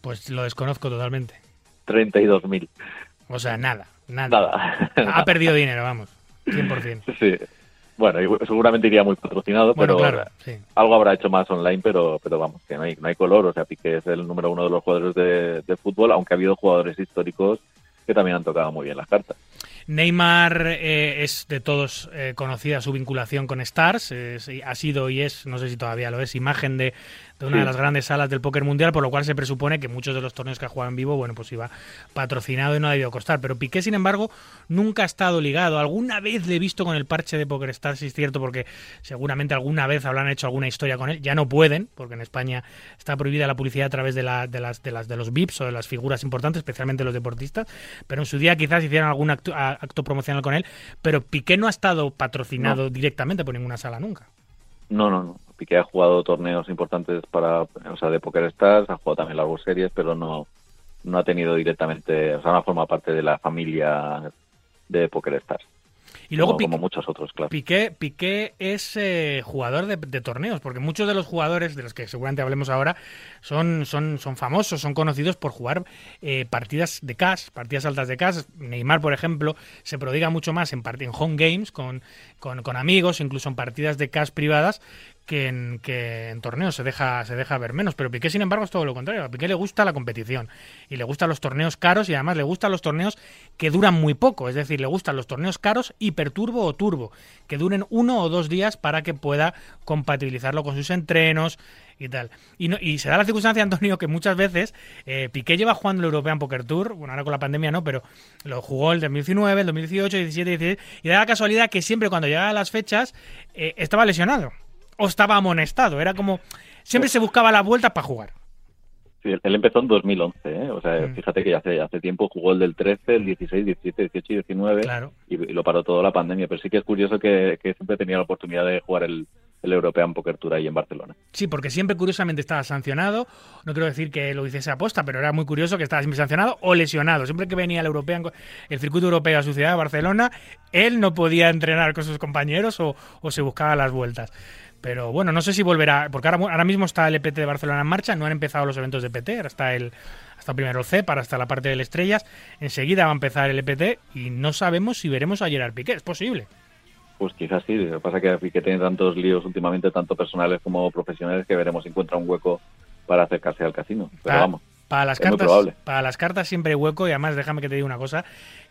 Pues lo desconozco totalmente. 32.000. O sea, nada, nada. Nada. Ha perdido dinero, vamos. 100%. Sí. Bueno, seguramente iría muy patrocinado, Bueno, pero claro, sí. algo habrá hecho más online, pero, pero vamos, que no hay, no hay color. O sea, Piqué es el número uno de los jugadores de, de fútbol, aunque ha habido jugadores históricos que también han tocado muy bien las cartas. Neymar eh, es de todos eh, conocida su vinculación con Stars, es- ha sido y es, no sé si todavía lo es, imagen de, de una Sí. de las grandes salas del póker mundial, por lo cual se presupone que muchos de los torneos que ha jugado en vivo, bueno, pues iba patrocinado y no ha debido costar. Pero Piqué, sin embargo, nunca ha estado ligado. Alguna vez le he visto con el parche de Poker Stars, sí es cierto, porque seguramente alguna vez habrán hecho alguna historia con él. Ya no pueden, porque en España está prohibida la publicidad a través de, la- de las, de, las, de los VIPs o de las figuras importantes, especialmente los deportistas. Pero en su día quizás hicieran algún acto, acto promocional con él. Pero Piqué no ha estado patrocinado directamente por ninguna sala nunca. No, no, no. Piqué ha jugado torneos importantes para, o sea, de Poker Stars, ha jugado también largos series, pero no, no ha tenido directamente, o sea, no ha formado parte de la familia de Poker Stars. Y luego como, Piqué- como muchos otros, claro. Piqué, Piqué es eh, jugador de, de torneos, porque muchos de los jugadores, de los que seguramente hablemos ahora, son, son, son famosos, son conocidos por jugar eh, partidas de cash, partidas altas de cash. Neymar, por ejemplo, se prodiga mucho más en, part- en home games con, con, con amigos, incluso en partidas de cash privadas, que en, que en torneos se deja, se deja ver menos. Pero Piqué, sin embargo, es todo lo contrario. A Piqué le gusta la competición y le gustan los torneos caros y además le gustan los torneos que duran muy poco. Es decir, le gustan los torneos caros, hiperturbo o turbo, que duren uno o dos días para que pueda compatibilizarlo con sus entrenos y tal. Y, no- y se da la circunstancia, Antonio, que muchas veces eh, Piqué lleva jugando el European Poker Tour, bueno, ahora con la pandemia no, pero lo jugó el 2019, el 2018, 17, 16, y da la casualidad que siempre cuando llegaba a las fechas eh, estaba lesionado o estaba amonestado. Era como, siempre se buscaba la vuelta para jugar. Sí, él empezó en 2011, ¿eh? o sea, Mm. fíjate que hace, hace tiempo jugó el del 13, el 16, 17, 18 y 19 Claro. y, y lo paró toda la pandemia, pero sí que es curioso que, que siempre tenía la oportunidad de jugar el, el European Poker Tour ahí en Barcelona. Sí, porque siempre curiosamente estaba sancionado. No quiero decir que lo hiciese aposta, pero era muy curioso que estaba siempre sancionado o lesionado. Siempre que venía el europeo, el circuito europeo a su ciudad, Barcelona, él no podía entrenar con sus compañeros o, o se buscaba las vueltas. Pero bueno, no sé si volverá, porque ahora, ahora mismo está el EPT de Barcelona en marcha, no han empezado los eventos de PT, ahora está el hasta primero el CEP, ahora está la parte del Estrellas, enseguida va a empezar el EPT y no sabemos si veremos a Gerard Piqué, es posible. Pues quizás sí, lo que pasa es que, que tiene tantos líos últimamente, tanto personales como profesionales, que veremos si encuentra un hueco para acercarse al casino. Pero vamos, Para las es muy cartas, probable. para las cartas siempre hay hueco y además déjame que te diga una cosa,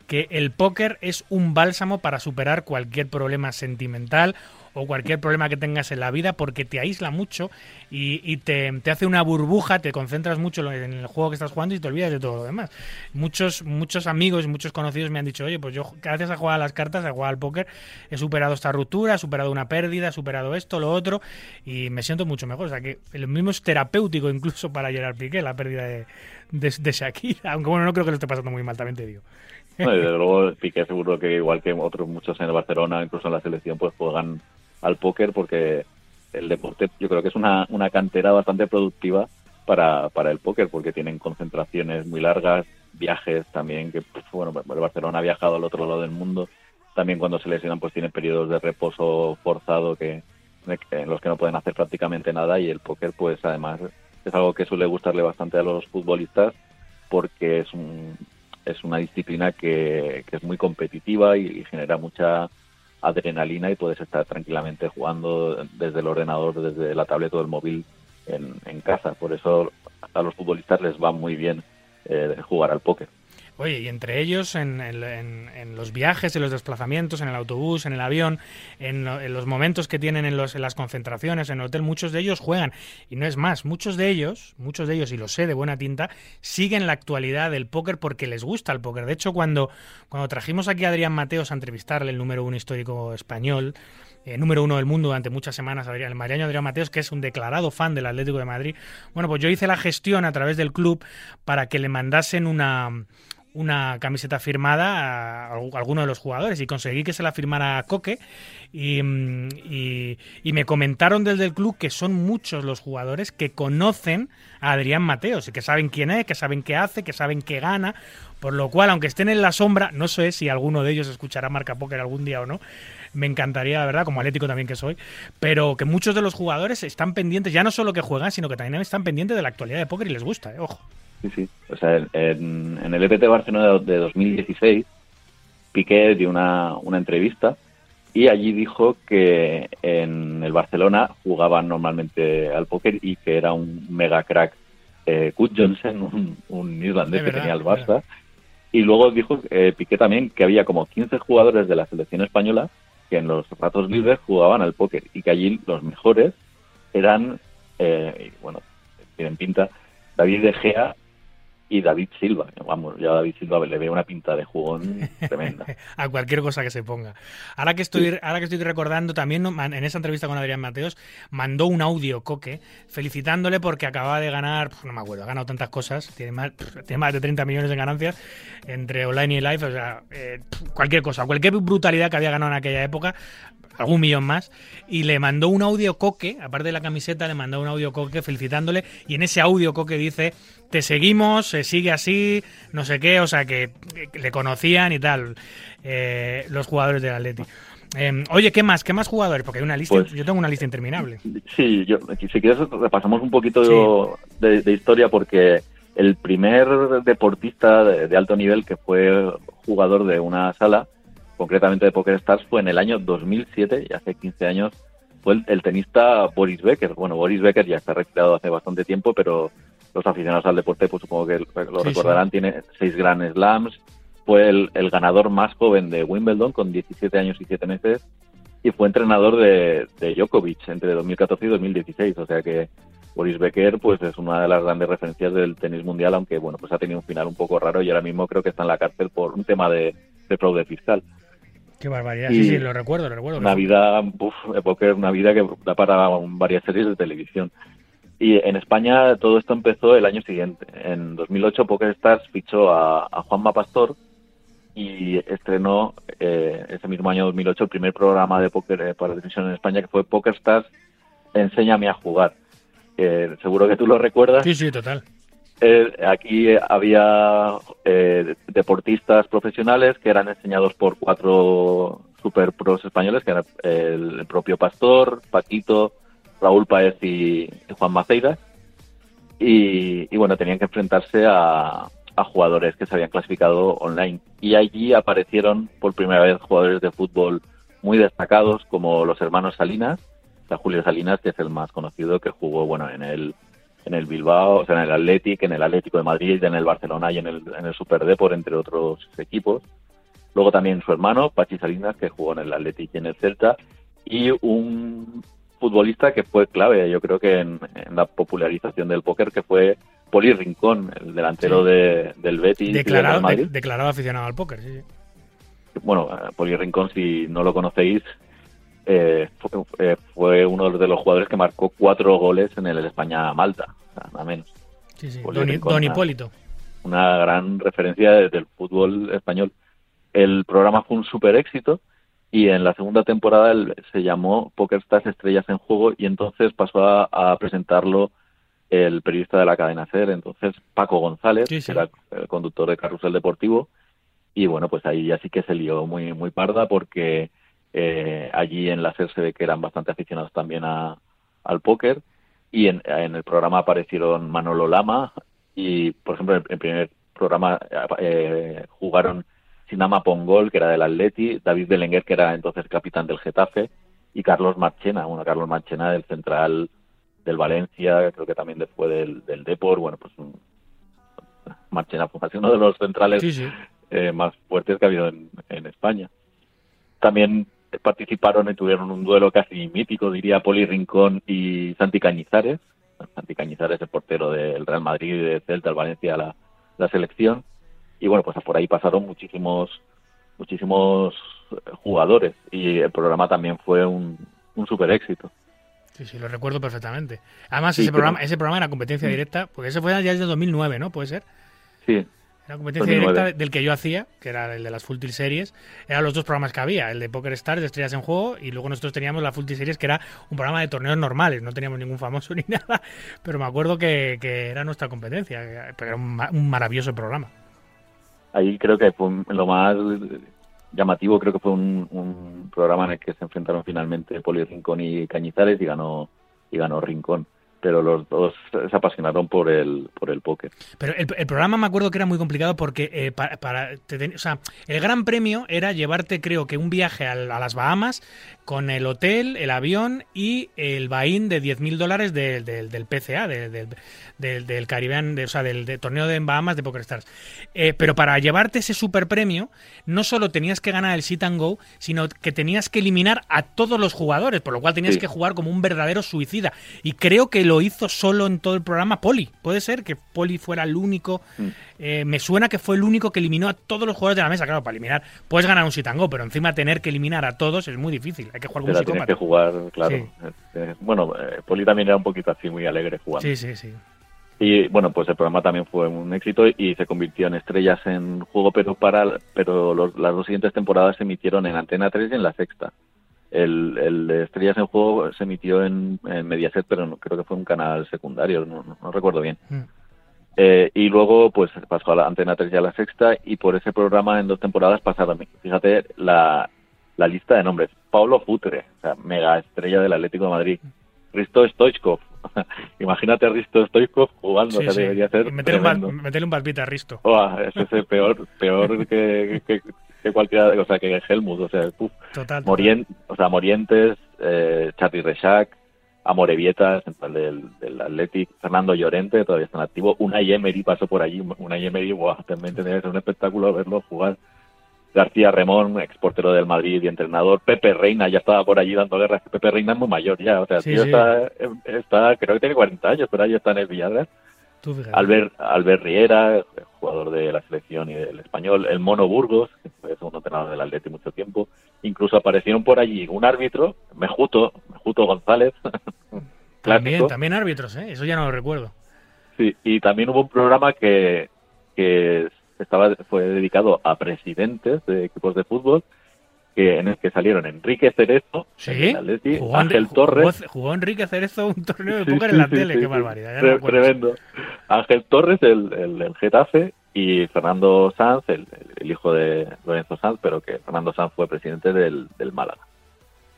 que el póker es un bálsamo para superar cualquier problema sentimental o cualquier problema que tengas en la vida porque te aísla mucho y, te, hace una burbuja, te concentras mucho en el juego que estás jugando y te olvidas de todo lo demás. Muchos, muchos amigos muchos conocidos me han dicho, oye, pues yo gracias a jugar a las cartas, a jugar al póker, he superado esta ruptura, he superado una pérdida, he superado esto, lo otro y me siento mucho mejor. O sea que el mismo es terapéutico incluso para Gerard Piqué, la pérdida de, de, de Shakira, aunque bueno, no creo que lo esté pasando muy mal, también te digo. Y desde luego Piqué seguro que igual que otros muchos en el Barcelona, incluso en la selección, pues juegan al póker porque el deporte yo creo que es una, una cantera bastante productiva para, para el póker porque tienen concentraciones muy largas, viajes también, que bueno, el Barcelona ha viajado al otro lado del mundo, también cuando se lesionan pues tienen periodos de reposo forzado que en los que no pueden hacer prácticamente nada y el póker pues además es algo que suele gustarle bastante a los futbolistas porque es un, es una disciplina que, que es muy competitiva y, y genera mucha adrenalina y puedes estar tranquilamente jugando desde el ordenador, desde la tablet o el móvil en, en casa. Por eso a los futbolistas les va muy bien eh, jugar al póker. Oye, y entre ellos, en, en- los viajes, en los desplazamientos, en el autobús, en el avión, en, en los momentos que tienen en, los, en las concentraciones, en el hotel, muchos de ellos juegan. Y no es más, muchos de ellos, muchos de ellos, y lo sé de buena tinta, siguen la actualidad del póker porque les gusta el póker. De hecho, cuando, cuando trajimos aquí a Adrián Mateos a entrevistarle, el número uno histórico español, eh, número uno del mundo durante muchas semanas, el mariaño Adrián Mateos, que es un declarado fan del Atlético de Madrid. Bueno, pues yo hice la gestión a través del club para que le mandasen una, una camiseta firmada a al- alguno de los jugadores y conseguí que se la firmara Coque y, mm, y- y me comentaron desde el club que son muchos los jugadores que conocen a Adrián Mateos y que saben quién es, que saben qué hace, que saben qué gana, por lo cual, aunque estén en la sombra, no sé si alguno de ellos escuchará Marca Póker algún día o no, me encantaría, la verdad, como atlético también que soy, pero que muchos de los jugadores están pendientes, ya no solo que juegan, sino que también están pendientes de la actualidad de póker y les gusta, eh, ojo. Sí, sí. O sea, en, en el EPT Barcelona de 2016, Piqué dio una, una entrevista y allí dijo que en el Barcelona jugaban normalmente al póker y que era un mega crack eh, Kut Johnson, un, un irlandés Es que verdad, tenía el Barça, Y luego dijo eh, Piqué también que había como 15 jugadores de la selección española que en los ratos libres jugaban al póker y que allí los mejores eran, eh, bueno, tienen pinta, David De Gea y David Silva. Vamos, ya a David Silva le veo una pinta de jugón tremenda. a cualquier cosa que se ponga. Ahora que estoy, ahora que estoy recordando, también en esa entrevista con Adrián Mateos mandó un audio Coque felicitándole porque acababa de ganar, no me acuerdo, ha ganado tantas cosas, tiene más, tiene más de 30 millones de ganancias entre online y live, o sea, eh, cualquier cosa, cualquier brutalidad que había ganado en aquella época, algún millón más, y le mandó un audio Coque, aparte de la camiseta, le mandó un audio Coque felicitándole, y en ese audio Coque dice, te seguimos, se sigue así, no sé qué, o sea, que, le conocían y tal, eh, los jugadores del Atleti. Eh, oye, ¿qué más? ¿Qué más jugadores? Porque hay una lista, Pues- yo tengo una lista interminable. Sí, yo, si quieres repasamos un poquito de, de historia porque el primer deportista de, de alto nivel que fue jugador de una sala, concretamente de Poker Stars, fue en el año 2007, y hace 15 años, fue el, el tenista Boris Becker. Bueno, Boris Becker ya está retirado hace bastante tiempo, pero los aficionados al deporte, pues supongo que lo Sí, recordarán, sí. tiene seis Grand Slams, fue el, el ganador más joven de Wimbledon con 17 años y 7 meses y fue entrenador de, de Djokovic entre 2014 y 2016. O sea que Boris Becker pues es una de las grandes referencias del tenis mundial, aunque bueno pues ha tenido un final un poco raro y ahora mismo creo que está en la cárcel por un tema de, de fraude fiscal. Qué barbaridad. Y Sí, sí, lo recuerdo, lo recuerdo. Una vida, uf, póker, una vida que da para varias series de televisión. Y en España todo esto empezó el año siguiente. En 2008 Poker Stars fichó a, a Juanma Pastor y estrenó eh, ese mismo año 2008 el primer programa de póker eh, para televisión en España que fue Poker Stars Enséñame a jugar. Eh, seguro que tú lo recuerdas. Sí, sí, total. Eh, aquí había eh, deportistas profesionales que eran enseñados por cuatro super pros españoles, que eran el propio Pastor, Paquito, Raúl Paez y, Juan Maceiras. Y, bueno, tenían que enfrentarse a, a jugadores que se habían clasificado online. Y allí aparecieron por primera vez jugadores de fútbol muy destacados como los hermanos Salinas, o sea, Julio Salinas, que es el más conocido, que jugó bueno en el en el Bilbao, o sea, en el Athletic, en el Atlético de Madrid, en el Barcelona y en el, en el Super Depor, entre otros equipos. Luego también su hermano, Pachi Salinas, que jugó en el Athletic y en el Celta. Y un futbolista que fue clave, yo creo que en, en la popularización del póker, que fue Poli Rincón, el delantero Sí. de, del Betis del Declarado, Real Madrid. de- declarado aficionado al póker, sí, sí. Bueno, eh, Poli Rincón, si no lo conocéis, eh, fue, eh, fue uno de los jugadores que marcó cuatro goles en el España-Malta, nada menos. Sí, sí. Poli Don. Hipólito. una gran referencia de- del fútbol español. El programa fue un super éxito y en la segunda temporada se llamó Poker Stars Estrellas en Juego y entonces pasó a, a presentarlo el periodista de la cadena SER, entonces Paco González, Sí, sí. que era el conductor de Carrusel Deportivo, y bueno, pues ahí ya sí que se lió muy, muy parda porque eh, allí en la SER se ve que eran bastante aficionados también a, al póker y en, en el programa aparecieron Manolo Lama y, por ejemplo, en el primer programa eh, jugaron Sinama Pongol, que era del Atleti, David Belenguer, que era entonces capitán del Getafe, y Carlos Marchena, bueno, Carlos Marchena del central del Valencia, creo que también después del, del Depor, bueno, pues un- Marchena fue así uno de los centrales Sí, sí. eh, más fuertes que ha habido en, en España. También participaron y tuvieron un duelo casi mítico, diría Poli Rincón y Santi Cañizares. Santi Cañizares, el portero del Real Madrid, del Celta, el Valencia, la, la selección. Y bueno, pues por ahí pasaron muchísimos muchísimos jugadores y el programa también fue un, un super éxito. Sí, sí, lo recuerdo perfectamente. Además, Sí, ese, pero- programa, ese programa era competencia directa, porque ese fue ya desde 2009, ¿no? ¿Puede ser? Sí, Era competencia 2009. directa del que yo hacía, que era el de las Full Tilt Series. Eran los dos programas que había, el de Poker Stars, de Estrellas en Juego, y luego nosotros teníamos la Full Tilt Series, que era un programa de torneos normales, no teníamos ningún famoso ni nada, pero me acuerdo que, que era nuestra competencia, pero era un maravilloso programa. ahí creo que fue lo más llamativo, creo que fue un, un programa en el que se enfrentaron finalmente Poli Rincón y Cañizares y ganó y ganó Rincón. Pero los dos se apasionaron por el por el póker. Pero el, programa me acuerdo que era muy complicado porque eh, para, para- te ten- el gran premio era llevarte, creo que un viaje a, las Bahamas con el hotel, el avión y el buy-in de 10.000 dólares del, del, del PCA, del, del, Caribbean, de- o sea, del, torneo de Bahamas de PokerStars. Eh, pero para llevarte ese super premio, no solo tenías que ganar el sit and go, sino que tenías que eliminar a todos los jugadores, por lo cual tenías Sí. que jugar como un verdadero suicida. Y creo que lo hizo solo en todo el programa Poli. Puede ser que Poli fuera el único. Mm. eh, me suena que fue el único que eliminó a todos los jugadores de la mesa. Claro, para eliminar, puedes ganar un sit and go, pero encima tener que eliminar a todos es muy difícil. Hay que jugar como tienes que jugar, claro. Sí. Este, bueno, eh, Poli también era un poquito así, muy alegre jugando. Sí, sí, sí. Y bueno, pues el programa también fue un éxito y se convirtió en estrellas en juego, pero para pero los- las dos siguientes temporadas se emitieron en Antena 3 y en la sexta. El, el de Estrellas en Juego se emitió en, en Mediaset, pero no- creo que fue un canal secundario, no, no- no recuerdo bien. Mm. Eh, y luego pues pasó a la Antena 3 y a la sexta y por ese programa en dos temporadas pasaron, fíjate, la, la lista de nombres. Pablo Futre, o sea, mega estrella del Atlético de Madrid. Risto Stoichkov. Imagínate a Risto Stoichkov jugando, Sí, o sea, sí. debería ser meterle un, meterle un balpita a Risto. Ese es el peor, peor que, que, que cualquiera, o sea, que Helmut, o sea, puf. Total. total. Morien- o sea, Morientes, eh, Charly Rechac, Amorevietas, en plan del, del Athletic, Fernando Llorente, todavía está en activo, Unai Emery pasó por allí, Unai Emery, buah, también tendría que ser un espectáculo verlo jugar. García Remón, exportero del Madrid y entrenador. Pepe Reina ya estaba por allí dando guerra. Pepe Reina es muy mayor ya, o sea, el Sí, tío sí. Está, está, creo que tiene 40 años, pero ahí está en el Villarreal. Albert, Albert Riera, jugador de la selección y del español, el Mono Burgos, que fue segundo entrenador del Atleti mucho tiempo. Incluso aparecieron por allí un árbitro, Mejuto, Mejuto González, También, también árbitros, ¿eh? Eso ya no lo recuerdo. Sí, y también hubo un programa que, que estaba fue dedicado a presidentes de equipos de fútbol, que en el que salieron Enrique Cerezo, Sí. Atleti, Jugó, Ángel Torres, jugó- Enrique Cerezo un torneo de póker sí, en la sí, tele. Qué barbaridad. no. Tremendo. Ángel Torres, el, el, el Getafe, y Fernando Sanz, el, el hijo de Lorenzo Sanz, pero que Fernando Sanz fue presidente del, del Málaga.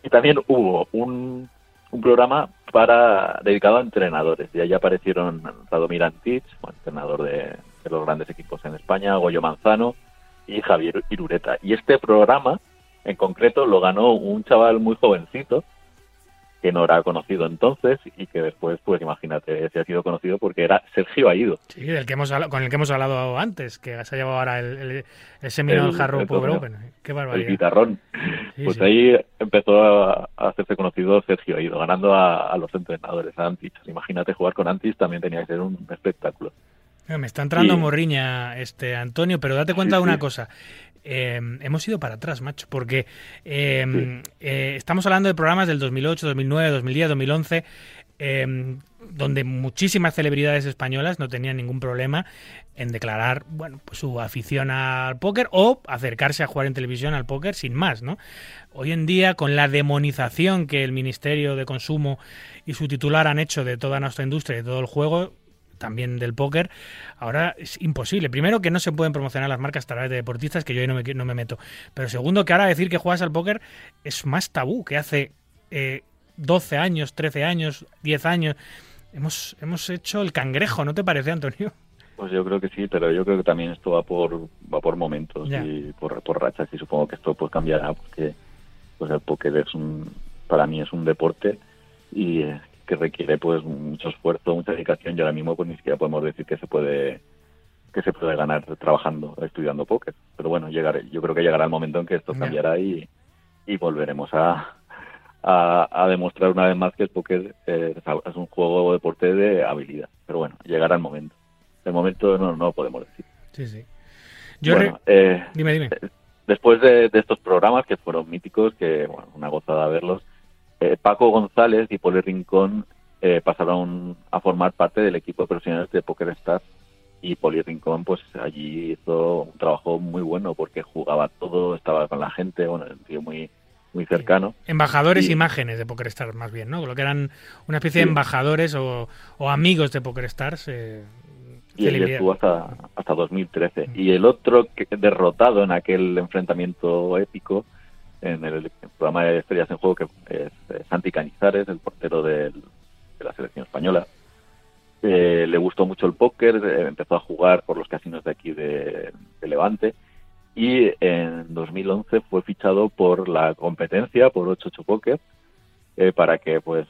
Y también hubo un, un programa para dedicado a entrenadores. Y allí aparecieron Radomir Antich, bueno, entrenador de, de los grandes equipos en España, Goyo Manzano y Javier Irureta. Y este programa, en concreto, lo ganó un chaval muy jovencito, que no era conocido entonces y que después, pues imagínate, se ha sido conocido porque era Sergio Aido. Sí, del que hemos hablado- con el que hemos hablado antes, que se ha llevado ahora el, el, el Seminole El- Hard Rock el. Open. Qué el barbaridad. guitarrón. Sí, pues sí. ahí empezó a, hacerse conocido Sergio Aido, ganando a, a los entrenadores, a Antich. Imagínate jugar con Antich también tenía que ser un espectáculo. Me está entrando morriña, este Antonio, pero date cuenta de una cosa. Eh, hemos ido para atrás, macho, porque eh, eh, estamos hablando de programas del 2008, 2009, 2010, 2011, eh, donde muchísimas celebridades españolas no tenían ningún problema en declarar bueno, pues su afición al póker o acercarse a jugar en televisión al póker sin más, ¿no? Hoy en día, con la demonización que el Ministerio de Consumo y su titular han hecho de toda nuestra industria y de todo el juego, también del póker, ahora es imposible. Primero, que no se pueden promocionar las marcas a través de deportistas, que yo ahí no me, no me meto. Pero segundo, que ahora decir que juegas al póker es más tabú que hace eh, 12 años, 13 años, 10 años. Hemos, hemos hecho el cangrejo, ¿no te parece, Antonio? Pues yo creo que sí, pero yo creo que también esto va por va por momentos y por, por rachas y supongo que esto pues cambiará porque pues el póker es un para mí es un deporte y que requiere pues mucho esfuerzo, mucha dedicación y ahora mismo pues ni siquiera podemos decir que se puede que se puede ganar trabajando, estudiando póker. Pero bueno, llegaré, yo creo que llegará el momento en que esto cambiará y, y volveremos a, a, a demostrar una vez más que el póker eh, es un juego o deporte de habilidad. Pero bueno, llegará el momento. De momento no, no lo podemos decir. Sí, sí. Yo Bueno, re- eh, Dime, dime. después de, de estos programas que fueron míticos, que bueno, una gozada verlos, eh, Paco González y Poli Rincón eh, pasaron a formar parte del equipo de profesionales de Poker Stars y Poli Rincón pues allí hizo un trabajo muy bueno porque jugaba todo, estaba con la gente, bueno, un tío muy muy cercano. Embajadores Y- imágenes de PokerStars, más bien, ¿no? Lo que eran una especie de embajadores o, o amigos de PokerStars. Eh, y él estuvo hasta, hasta 2013. Y el otro que, derrotado en aquel enfrentamiento épico, en el programa de Estrellas en Juego, que es eh, Santi Canizares, el portero de la selección española. Eh, le gustó mucho el póker, eh, empezó a jugar por los casinos de aquí de, Levante y en 2011 fue fichado por la competencia, por 88 Poker, eh, para que pues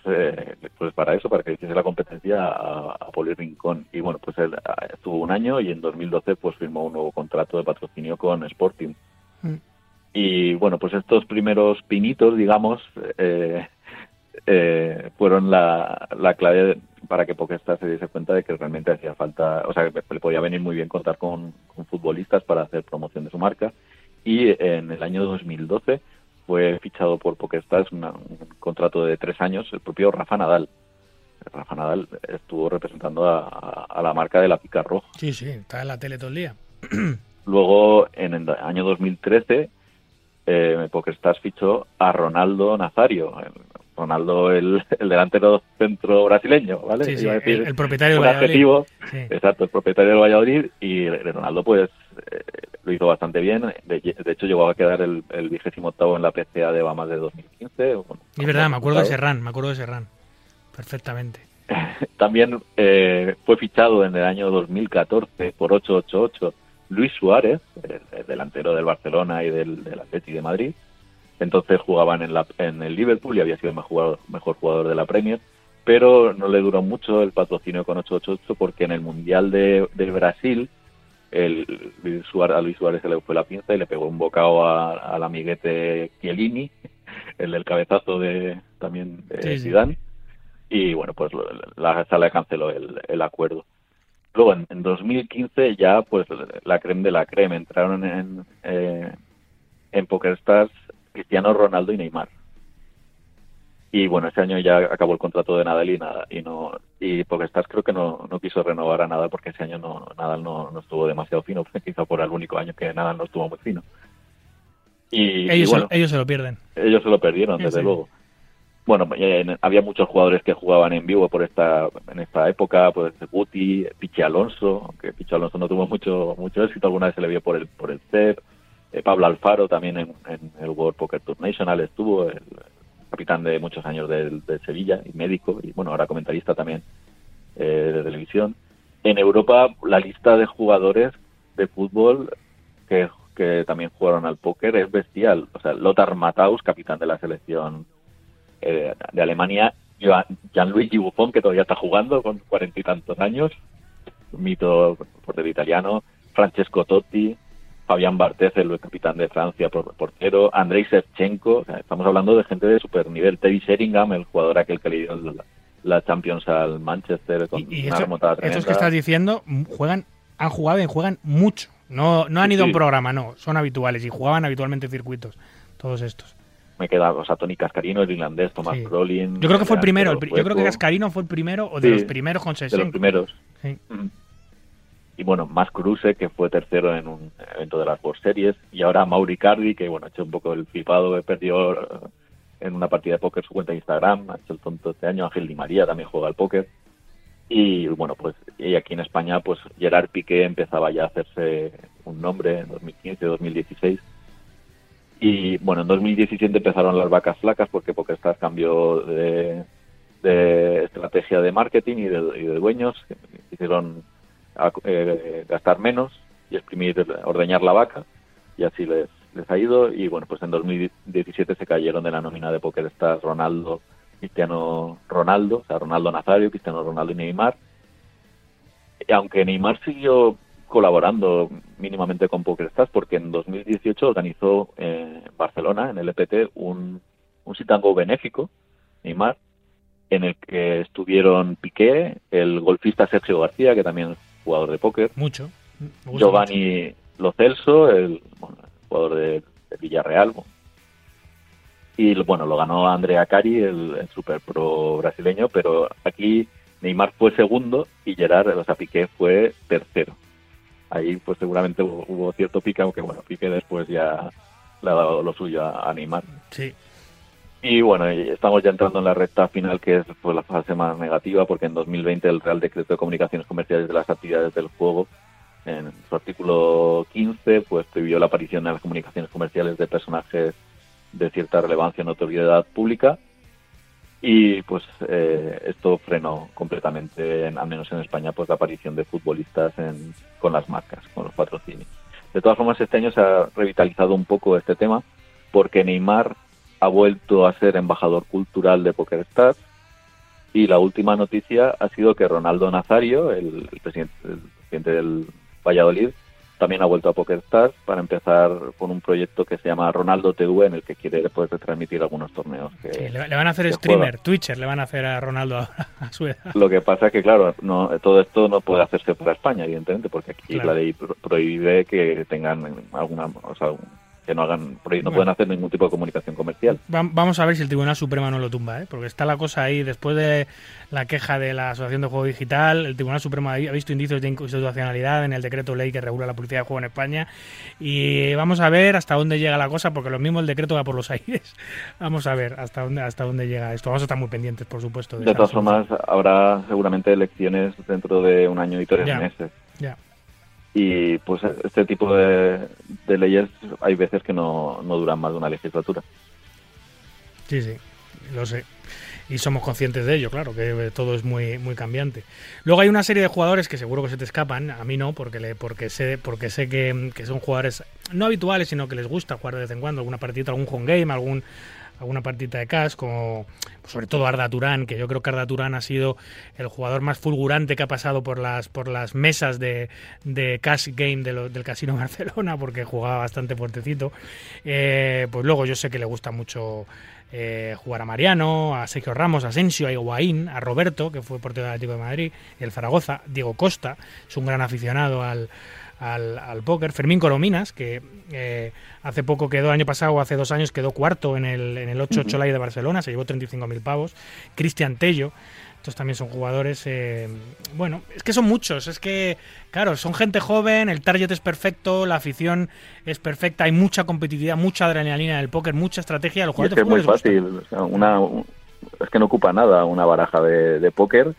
pues para eso para que hiciese la competencia a, a Poli Rincón y bueno pues él ah, estuvo un año y en 2012 pues firmó un nuevo contrato de patrocinio con Sporting Mm. Y bueno pues estos primeros pinitos digamos eh, eh, fueron la, la clave para que Pokéstar se diese cuenta de que realmente hacía falta o sea que le podía venir muy bien contar con, con futbolistas para hacer promoción de su marca y en el año 2012 fue fichado por PokerStars una- un contrato de tres años el propio Rafa Nadal. Rafa Nadal estuvo representando a, a- a la marca de la pica roja. Sí, sí, está en la tele todo el día. Luego, en el año 2013, eh, PokerStars fichó a Ronaldo Nazario. El- Ronaldo, el, el delantero centro brasileño, ¿vale? Sí, sí, Iba a decir el- el propietario del Valladolid. adjetivo. Sí. Exacto, el propietario del Valladolid y Ronaldo pues eh, lo hizo bastante bien. De, de hecho llegó a quedar el, el vigésimo octavo en la PCA de Bahamas de 2015. Bueno, Es verdad, me acuerdo de. Serrán, me acuerdo de Serrán. Perfectamente. También eh, fue fichado en el año 2014 por 888 Luis Suárez, el, el delantero del Barcelona y del, del Atleti de Madrid. Entonces jugaban en, la, en el Liverpool y había sido el mejor jugador, mejor jugador de la Premier, pero no le duró mucho el patrocinio con 888 porque en el Mundial de, de Brasil el, Luis Suárez, a Luis Suárez se le fue la pinza y le pegó un bocado a- al amiguete Chiellini, el del cabezazo de también de Sí, sí. Zidane y bueno, pues la sala canceló el, el acuerdo. Luego, en, en 2015 ya, pues la creme de la creme, entraron en, eh, en PokerStars Cristiano Ronaldo y Neymar. Y bueno, ese año ya acabó el contrato de Nadal y nada, y no, y PokerStars creo que no, no quiso renovar a Nadal porque ese año no, Nadal no, no estuvo demasiado fino, quizá por el único año que Nadal no estuvo muy fino. Y, y ellos, bueno, se, ellos se lo pierden. ellos se lo perdieron, Sí, desde sí. luego. Bueno, eh, había muchos jugadores que jugaban en vivo por esta en esta época, pues Guti, Pichi Alonso, aunque Pichi Alonso no tuvo mucho mucho éxito, alguna vez se le vio por el por el CEP, eh, Pablo Alfaro también en, el World Poker Tour National estuvo, el capitán de muchos años de Sevilla y médico, y bueno, ahora comentarista también eh, de televisión. En Europa, la lista de jugadores de fútbol que, que también jugaron al póker es bestial. O sea, Lothar Matthaus, capitán de la selección eh, de Alemania, Gianluigi Buffon, que todavía está jugando con cuarenta y tantos años, un mito portero italiano, Francesco Totti, Fabián Barthez, el capitán de Francia, por- portero, Andrei Shevchenko, o sea, estamos hablando de gente de super nivel, Teddy Sheringham, el jugador aquel que le dio la, la Champions al Manchester con Y una eso- estos que estás diciendo juegan, han jugado y juegan mucho. No, no han Sí, ido a un sí. programa, no, son habituales y jugaban habitualmente en circuitos. Todos estos. Me queda, o sea, Tony Cascarino, el irlandés, Thomas Sí. Yo creo que fue el primero. el delantero pri- yo creo que sueco. Gascarino fue el primero o de Sí, los primeros con de los Shevchenko. primeros. Sí. Y bueno, más Kruse, que fue tercero en un evento de las World Series. Y ahora Mauri Cardi, que bueno, ha hecho un poco el flipado, perdió eh, en una partida de póker su cuenta de Instagram. Ha hecho el tonto este año. Ángel Di María también juega al póker. Y bueno, pues y aquí en España, pues Gerard Piqué empezaba ya a hacerse un nombre en 2015, 2016. Y bueno, en 2017 empezaron las vacas flacas porque PokerStars cambió de, de estrategia de marketing y de, dueños. Hicieron eh, gastar menos y exprimir, ordeñar la vaca y así les, les ha ido. Y bueno, pues en 2017 se cayeron de la nómina de PokerStars Ronaldo, Cristiano Ronaldo, o sea, Ronaldo Nazario, Cristiano Ronaldo y Neymar. Y aunque Neymar siguió colaborando mínimamente con PokerStars porque en 2018 organizó eh, en Barcelona, en el EPT, un, un sit and go benéfico, Neymar, en el que estuvieron Piqué, el golfista Sergio García, que también es jugador de póker, Mucho. Giovanni Lo Celso, el, bueno, el jugador de, de Villarreal, y bueno, lo ganó Andrea Cari, el, el super pro brasileño, pero aquí Neymar fue segundo y Gerard, o sea, Piqué fue tercero. Ahí pues seguramente hubo, hubo cierto pique, aunque bueno, Piqué después ya le ha dado lo suyo a, a Neymar. Sí. Y bueno, estamos ya entrando en la recta final, que es pues, la fase más negativa, porque en 2020 el Real Decreto de Comunicaciones Comerciales de las Actividades del Juego, en su artículo 15, pues prohibió la aparición en las comunicaciones comerciales de personajes de cierta relevancia o notoriedad pública. Y pues eh, esto frenó completamente, en- al menos en España, pues la aparición de futbolistas en- con las marcas, con los patrocinios. De todas formas, este año se ha revitalizado un poco este tema porque Neymar ha vuelto a ser embajador cultural de PokerStars y la última noticia ha sido que Ronaldo Nazario, el, presidente, el presidente del Valladolid, también ha vuelto a PokerStars para empezar con un proyecto que se llama Ronaldo TV, en el que quiere después retransmitir algunos torneos. Que, Sí, le, van a hacer streamer, juega. Twitcher, le van a hacer a Ronaldo ahora, a su edad. Lo que pasa es que, claro, no, todo esto no puede hacerse para España, evidentemente, porque aquí Claro. la ley pro- prohíbe que tengan alguna, o sea, que no hagan, no Bueno. pueden hacer ningún tipo de comunicación comercial. Va- Vamos a ver si el Tribunal Supremo no lo tumba, ¿eh? porque está la cosa ahí. Después de la queja de la Asociación de Juego Digital, el Tribunal Supremo ha visto indicios de inconstitucionalidad en el decreto ley que regula la publicidad de juego en España. Y vamos a ver hasta dónde llega la cosa, porque lo mismo el decreto va por los aires. Vamos a ver hasta dónde, hasta dónde llega esto. Vamos a estar muy pendientes, por supuesto. De esa todas formas, habrá seguramente elecciones dentro de un año y tres Ya. meses. Ya. Y pues este tipo de, de leyes hay veces que no, no duran más de una legislatura. Sí, sí, lo sé. Y somos conscientes de ello, claro, que todo es muy, muy cambiante. Luego hay una serie de jugadores que seguro que se te escapan, a mí no, porque le, porque sé, porque sé que, que son jugadores no habituales, sino que les gusta jugar de vez en cuando, alguna partida, algún home game, algún, alguna partida de cash, como sobre todo Arda Turán, que yo creo que Arda Turán ha sido el jugador más fulgurante que ha pasado por las, por las mesas de, de cash game de lo- del Casino Barcelona, porque jugaba bastante fuertecito. Eh, pues luego yo sé que le gusta mucho eh, jugar a Mariano, a Sergio Ramos, a Asensio, a Higuaín, a Roberto, que fue portero del Atlético de Madrid, el Zaragoza, Diego Costa, es un gran aficionado al, al, al póker, Fermín Corominas, que eh, hace poco quedó, el año pasado, hace dos años, quedó cuarto en el, en el 8 Ujú. Cholay de Barcelona, se llevó 35.000 pavos, Cristian Tello, estos también son jugadores, eh, bueno, es que son muchos, es que, claro, son gente joven, el target es perfecto, la afición es perfecta, hay mucha competitividad, mucha adrenalina en el póker, mucha estrategia, los es que de es muy fácil. o sea, una, un- es que no ocupa nada una baraja de, de póker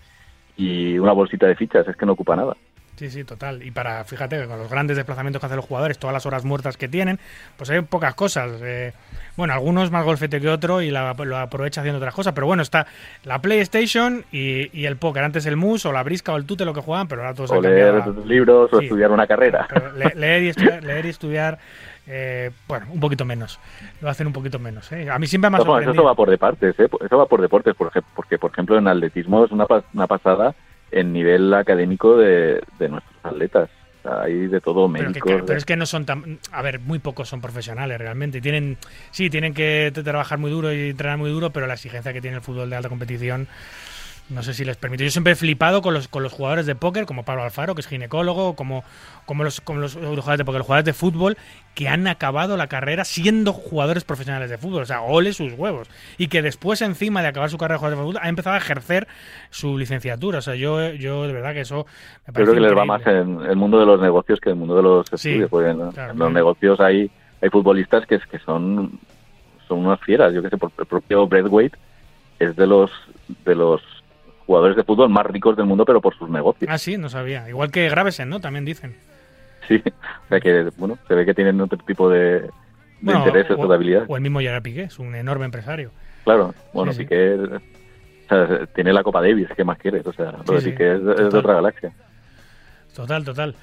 y una bolsita de fichas. Es que no ocupa nada. Sí, sí, total. Y para, fíjate, con los grandes desplazamientos que hacen los jugadores, todas las horas muertas que tienen, pues hay pocas cosas. Eh, bueno, algunos más golfete que otro y la- lo aprovecha haciendo otras cosas. Pero bueno, está la PlayStation y, y el póker. Antes el mus o la brisca o el tute lo que juegan, pero ahora todos O han leer cambiado libros o Sí. estudiar una carrera. Pero le- leer y estudiar, leer y estudiar eh, bueno, un poquito menos. Lo hacen un poquito menos. ¿eh? A mí siempre me ha sorprendido. eso va por deportes, ¿eh? Eso va por deportes, por ej- porque, por ejemplo, en atletismo es una, pas- una pasada en nivel académico de, de nuestros atletas. O sea, hay de todo, Pero, que, médicos. claro, pero es que no son tan. A ver, muy pocos son profesionales realmente. Tienen, sí, tienen que trabajar muy duro y entrenar muy duro, pero la exigencia que tiene el fútbol de alta competición, no sé si les permite. Yo siempre he flipado con los, con los jugadores de póker, como Pablo Alfaro, que es ginecólogo, como, como, los, como los jugadores de póker, los jugadores de fútbol, que han acabado la carrera siendo jugadores profesionales de fútbol. O sea, ole sus huevos. Y que después, encima de acabar su carrera de jugador de fútbol, ha empezado a ejercer su licenciatura. O sea, yo, yo de verdad que eso me Yo parece creo que les va más en el mundo de los negocios que en el mundo de los Sí, estudios. porque en, claro, en los claro. negocios hay, hay futbolistas que, que son, son unas fieras. Yo que sé, por el propio Braithwaite es de los de los jugadores de fútbol más ricos del mundo, pero por sus negocios. Ah, sí, no sabía. Igual que Gravesen, ¿no? También dicen. Sí, o sea que, bueno, se ve que tienen otro tipo de, de Bueno, intereses o, o de habilidades. o el mismo Gerard Piqué, es un enorme empresario. Claro, bueno, Sí, sí. Piqué o sea, tiene la Copa Davis, ¿qué más quieres? O sea, lo Sí, de Piqué es, es de otra galaxia. Total, total.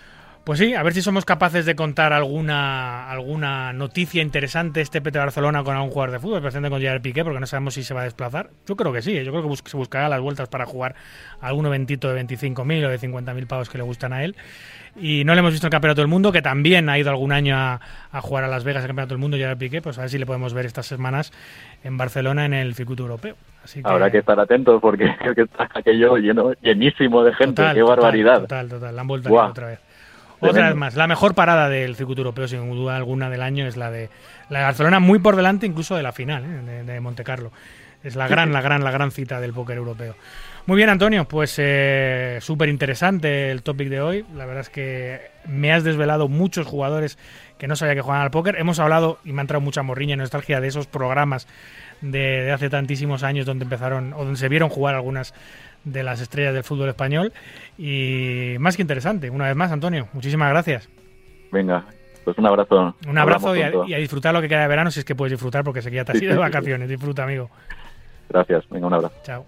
Pues sí, a ver si somos capaces de contar alguna alguna noticia interesante este PT Barcelona con algún jugador de fútbol, especialmente con Gerard Piqué, porque no sabemos si se va a desplazar. Yo creo que sí, ¿eh? yo creo que bus- se buscará las vueltas para jugar algún eventito de 25.000 o de 50.000 pavos que le gustan a él. Y no le hemos visto en el Campeonato del Mundo, que también ha ido algún año a, a jugar a Las Vegas el Campeonato del Mundo, Gerard Piqué, pues a ver si le podemos ver estas semanas en Barcelona en el circuito europeo. Así que, Habrá que estar atentos porque creo que está aquello lleno, llenísimo de gente. Total, ¡Qué total, barbaridad! Total, total, la han vuelto otra vez. Otra vez más, la mejor parada del circuito europeo, sin duda alguna, del año es la de la de Barcelona, muy por delante incluso de la final ¿eh? de, de Monte Carlo. Es la gran, la gran, la gran cita del póker europeo. Muy bien, Antonio, pues eh, súper interesante el topic de hoy. La verdad es que me has desvelado muchos jugadores que no sabía que jugaban al póker. Hemos hablado, y me ha entrado mucha morriña y nostalgia, de esos programas de, de hace tantísimos años donde empezaron, o donde se vieron jugar algunas de las estrellas del fútbol español. Y más que interesante. Una vez más, Antonio, muchísimas gracias. Venga, pues un abrazo. Un abrazo y a, pronto. y a disfrutar lo que queda de verano si es que puedes disfrutar porque sé que ya te has ido de vacaciones. Disfruta, amigo. Gracias, venga, un abrazo. Chao.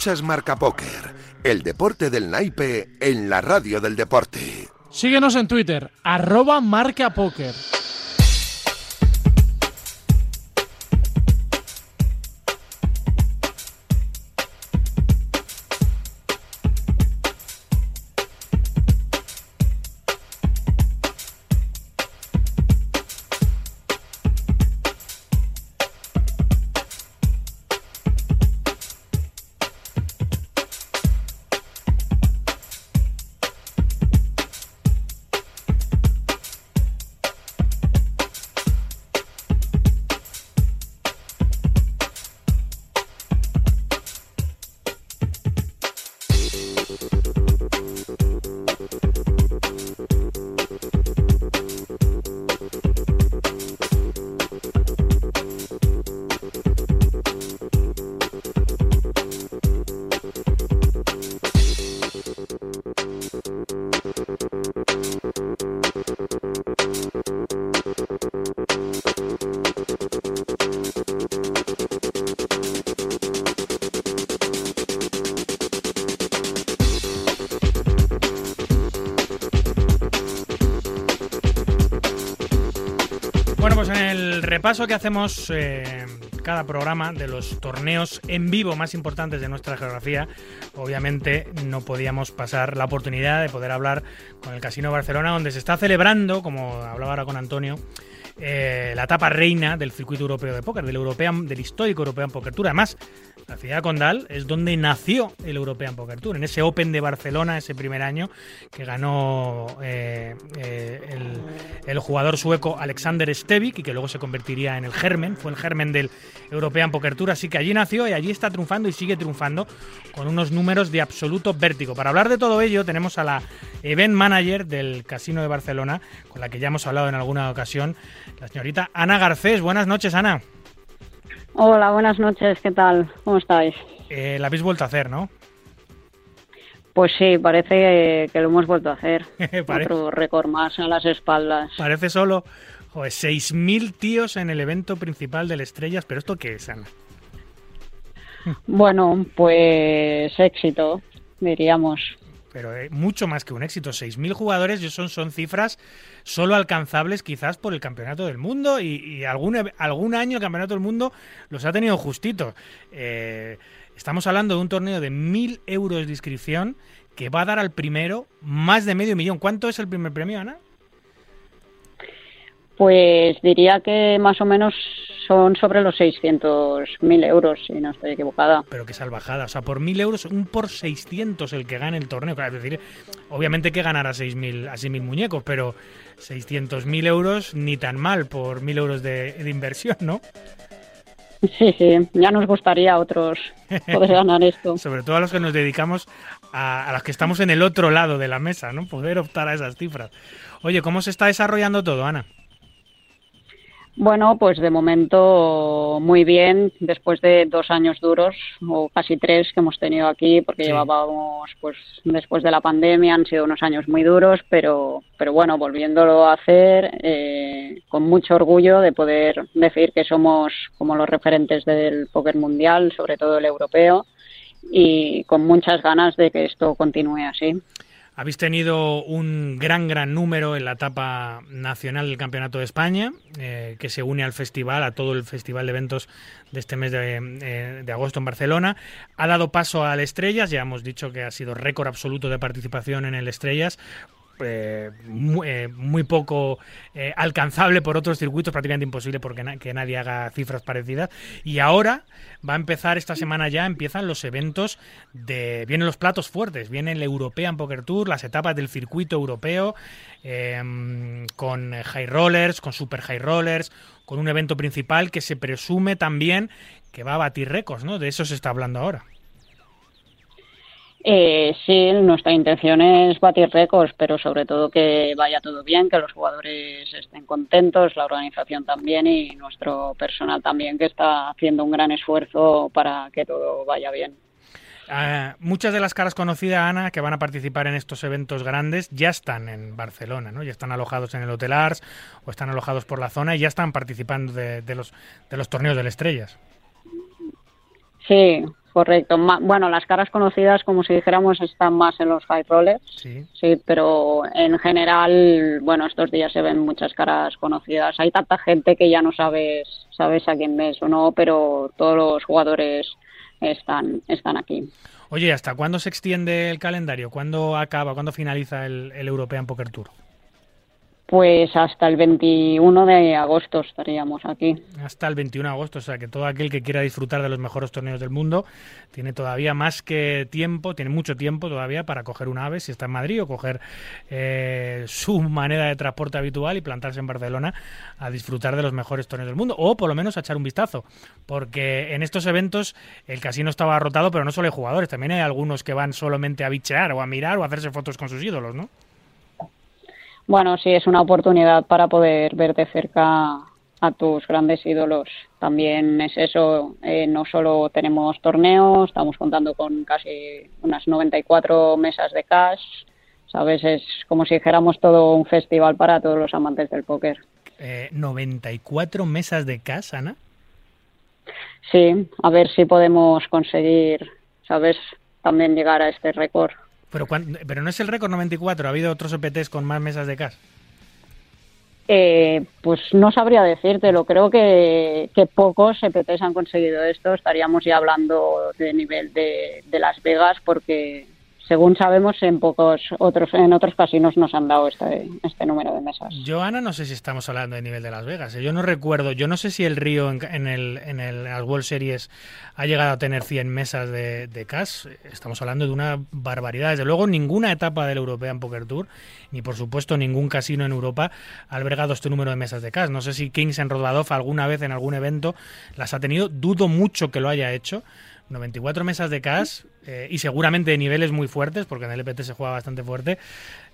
Escuchas Marca Póker, el deporte del naipe en la radio del deporte. Síguenos en Twitter, arroba Marca repaso que hacemos eh, cada programa de los torneos en vivo más importantes de nuestra geografía, obviamente no podíamos pasar la oportunidad de poder hablar con el Casino Barcelona, donde se está celebrando, como hablaba ahora con Antonio, eh, la etapa reina del circuito europeo de póker, del, European, del histórico European Poker Tour. Además, la ciudad Condal es donde nació el European Poker Tour, en ese Open de Barcelona, ese primer año que ganó eh, eh, el, el jugador sueco Alexander Stevik y que luego se convertiría en el germen, fue el germen del European Poker Tour, así que allí nació y allí está triunfando y sigue triunfando con unos números de absoluto vértigo. Para hablar de todo ello tenemos a la event manager del Casino de Barcelona, con la que ya hemos hablado en alguna ocasión, la señorita Ana Garcés. Buenas noches, Ana. Hola, buenas noches, ¿qué tal? ¿Cómo estáis? Eh, la habéis vuelto a hacer, ¿no? Pues sí, parece que lo hemos vuelto a hacer. Otro récord más a las espaldas. Parece solo joder, 6.000 tíos en el evento principal del Estrellas, pero ¿esto qué es, Ana? Bueno, pues éxito, diríamos. Pero eh, mucho más que un éxito. 6.000 jugadores son, son cifras solo alcanzables quizás por el Campeonato del Mundo y, algún, algún año el Campeonato del Mundo los ha tenido justitos. Eh, estamos hablando de un torneo de 1.000 euros de inscripción que va a dar al primero más de medio millón. ¿Cuánto es el primer premio, Ana? Pues diría que más o menos son sobre los 600.000 euros, si no estoy equivocada. Pero qué salvajada. O sea, por 1.000 euros, un por 600 el que gane el torneo. Claro, es decir, obviamente que ganar a 6.000 a 6.000 muñecos, pero 600.000 euros ni tan mal por 1.000 euros de, de inversión, ¿no? Sí, sí, ya nos gustaría a otros poder ganar esto. Sobre todo a los que nos dedicamos a, a los que estamos en el otro lado de la mesa, ¿no? Poder optar a esas cifras. Oye, ¿cómo se está desarrollando todo, Ana? Bueno, pues de momento muy bien, después de dos años duros, o casi tres que hemos tenido aquí, porque Sí. llevábamos, pues después de la pandemia, han sido unos años muy duros, pero, pero bueno, volviéndolo a hacer, eh, con mucho orgullo de poder decir que somos como los referentes del póker mundial, sobre todo el europeo, y con muchas ganas de que esto continúe así. Habéis tenido un gran, gran número en la etapa nacional del Campeonato de España, eh, que se une al festival, a todo el festival de eventos de este mes de, eh, de agosto en Barcelona. Ha dado paso al Estrellas, ya hemos dicho que ha sido récord absoluto de participación en el Estrellas. Eh, muy, eh, muy poco eh, alcanzable por otros circuitos, prácticamente imposible porque que nadie haga cifras parecidas. Y ahora va a empezar esta semana ya, empiezan los eventos de. Vienen los platos fuertes, viene el European Poker Tour, las etapas del circuito europeo, eh, con high rollers, con super high rollers, con un evento principal que se presume también que va a batir récords, ¿no? De eso se está hablando ahora. Eh, sí, nuestra intención es batir récords, pero sobre todo que vaya todo bien, que los jugadores estén contentos, la organización también y nuestro personal también, que está haciendo un gran esfuerzo para que todo vaya bien. Ah, muchas de las caras conocidas, Ana, que van a participar en estos eventos grandes, ya están en Barcelona, ¿no? Ya están alojados en el Hotel Ars o están alojados por la zona y ya están participando de, de los, de los torneos del Estrellas. Sí, correcto. Ma- bueno, las caras conocidas, como si dijéramos, están más en los high rollers. Sí. Sí, pero en general, bueno, estos días se ven muchas caras conocidas. Hay tanta gente que ya no sabes, sabes a quién ves o no, pero todos los jugadores están, están aquí. Oye, ¿hasta cuándo se extiende el calendario? ¿Cuándo acaba? ¿Cuándo finaliza el, el European Poker Tour? Pues hasta el 21 de agosto estaríamos aquí. Hasta el 21 de agosto, o sea que todo aquel que quiera disfrutar de los mejores torneos del mundo tiene todavía más que tiempo, tiene mucho tiempo todavía para coger un ave si está en Madrid o coger eh, su manera de transporte habitual y plantarse en Barcelona a disfrutar de los mejores torneos del mundo o por lo menos a echar un vistazo, porque en estos eventos el casino estaba rotado, pero no solo hay jugadores, también hay algunos que van solamente a bichear o a mirar o a hacerse fotos con sus ídolos, ¿no? Bueno, sí, es una oportunidad para poder ver de cerca a tus grandes ídolos. También es eso, eh, no solo tenemos torneos, estamos contando con casi unas 94 mesas de cash, ¿sabes? Es como si dijéramos todo un festival para todos los amantes del póker. Eh, 94 mesas de casa, Ana. Sí, a ver si podemos conseguir, ¿sabes? También llegar a este récord. Pero, pero no es el récord 94, ha habido otros EPTs con más mesas de cash. Eh, pues no sabría decírtelo. Creo que, pocos EPTs han conseguido esto. Estaríamos ya hablando de nivel de Las Vegas porque, según sabemos, en pocos otros en otros casinos nos han dado este, este número de mesas. Yo, Ana, no sé si estamos hablando de nivel de Las Vegas. ¿eh? Yo no recuerdo, yo no sé si el Río en, en el, en el las World Series ha llegado a tener 100 mesas de, de cash. Estamos hablando de una barbaridad. Desde luego, ninguna etapa del European Poker Tour, ni por supuesto ningún casino en Europa, ha albergado este número de mesas de cash. No sé si Kings en Rodbadov alguna vez en algún evento las ha tenido. Dudo mucho que lo haya hecho. 94 mesas de cash eh, y seguramente de niveles muy fuertes, porque en el EPT se juega bastante fuerte,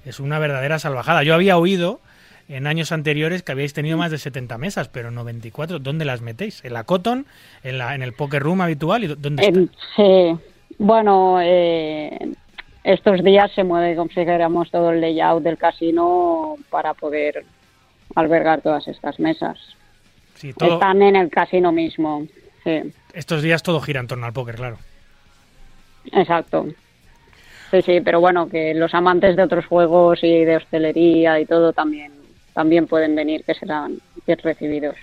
es una verdadera salvajada. Yo había oído en años anteriores que habíais tenido más de 70 mesas, pero 94, ¿dónde las metéis? ¿En la Cotton? ¿En, la, en el Poker Room habitual? ¿Y dó- dónde está? En- sí, bueno, eh, estos días se mueve, dijéramos, todo el layout del casino para poder albergar todas estas mesas. Sí, todo- Están en el casino mismo, sí. Estos días todo gira en torno al póker, claro. Exacto. Sí, sí, pero bueno, que los amantes de otros juegos y de hostelería y todo también también pueden venir, que serán bien recibidos.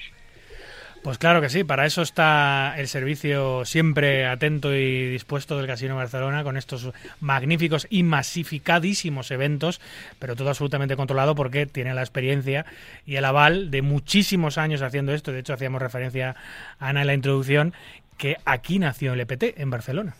Pues claro que sí, para eso está el servicio siempre atento y dispuesto del Casino Barcelona con estos magníficos y masificadísimos eventos, pero todo absolutamente controlado porque tiene la experiencia y el aval de muchísimos años haciendo esto. De hecho, hacíamos referencia a Ana en la introducción que aquí nació el EPT, en Barcelona.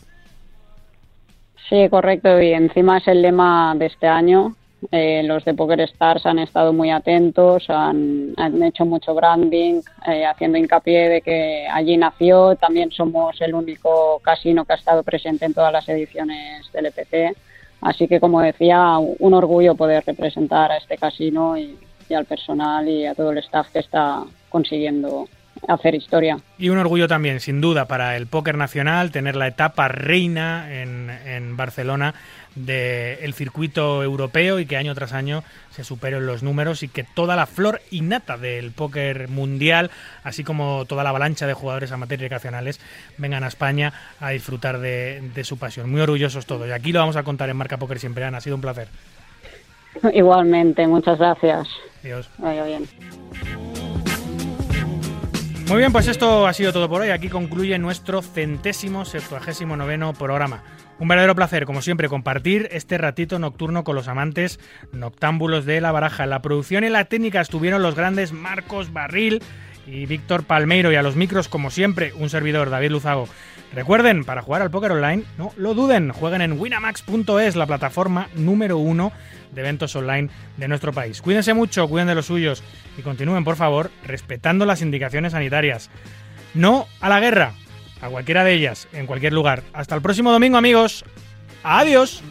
Sí, correcto. Y encima es el lema de este año. Eh, los de Poker Stars han estado muy atentos, han, hecho mucho branding, eh, haciendo hincapié de que allí nació. También somos el único casino que ha estado presente en todas las ediciones del EPT. Así que, como decía, un orgullo poder representar a este casino y al personal y a todo el staff que está consiguiendo hacer historia. Y un orgullo también, sin duda, para el póker nacional, tener la etapa reina en, en Barcelona del circuito europeo y que año tras año se superen los números y que toda la flor innata del póker mundial, así como toda la avalancha de jugadores amateurs y recreacionales, vengan a España a disfrutar de, de su pasión. Muy orgullosos todos. Y aquí lo vamos a contar en Marca Póker siempre, Ana. Ha sido un placer. Igualmente, muchas gracias. Adiós. Vaya bien. Muy bien, pues esto ha sido todo por hoy. Aquí concluye nuestro centésimo septuagésimo noveno programa. Un verdadero placer, como siempre, compartir este ratito nocturno con los amantes noctámbulos de la baraja. La producción y la técnica estuvieron los grandes Marcos Barril y Víctor Palmeiro y a los micros, como siempre, un servidor, David Luzago. Recuerden, para jugar al póker online, no lo duden, jueguen en winamax.es, la plataforma número uno de eventos online de nuestro país. Cuídense mucho, cuiden de los suyos y continúen, por favor, respetando las indicaciones sanitarias. No a la guerra, a cualquiera de ellas, en cualquier lugar. Hasta el próximo domingo, amigos. Adiós.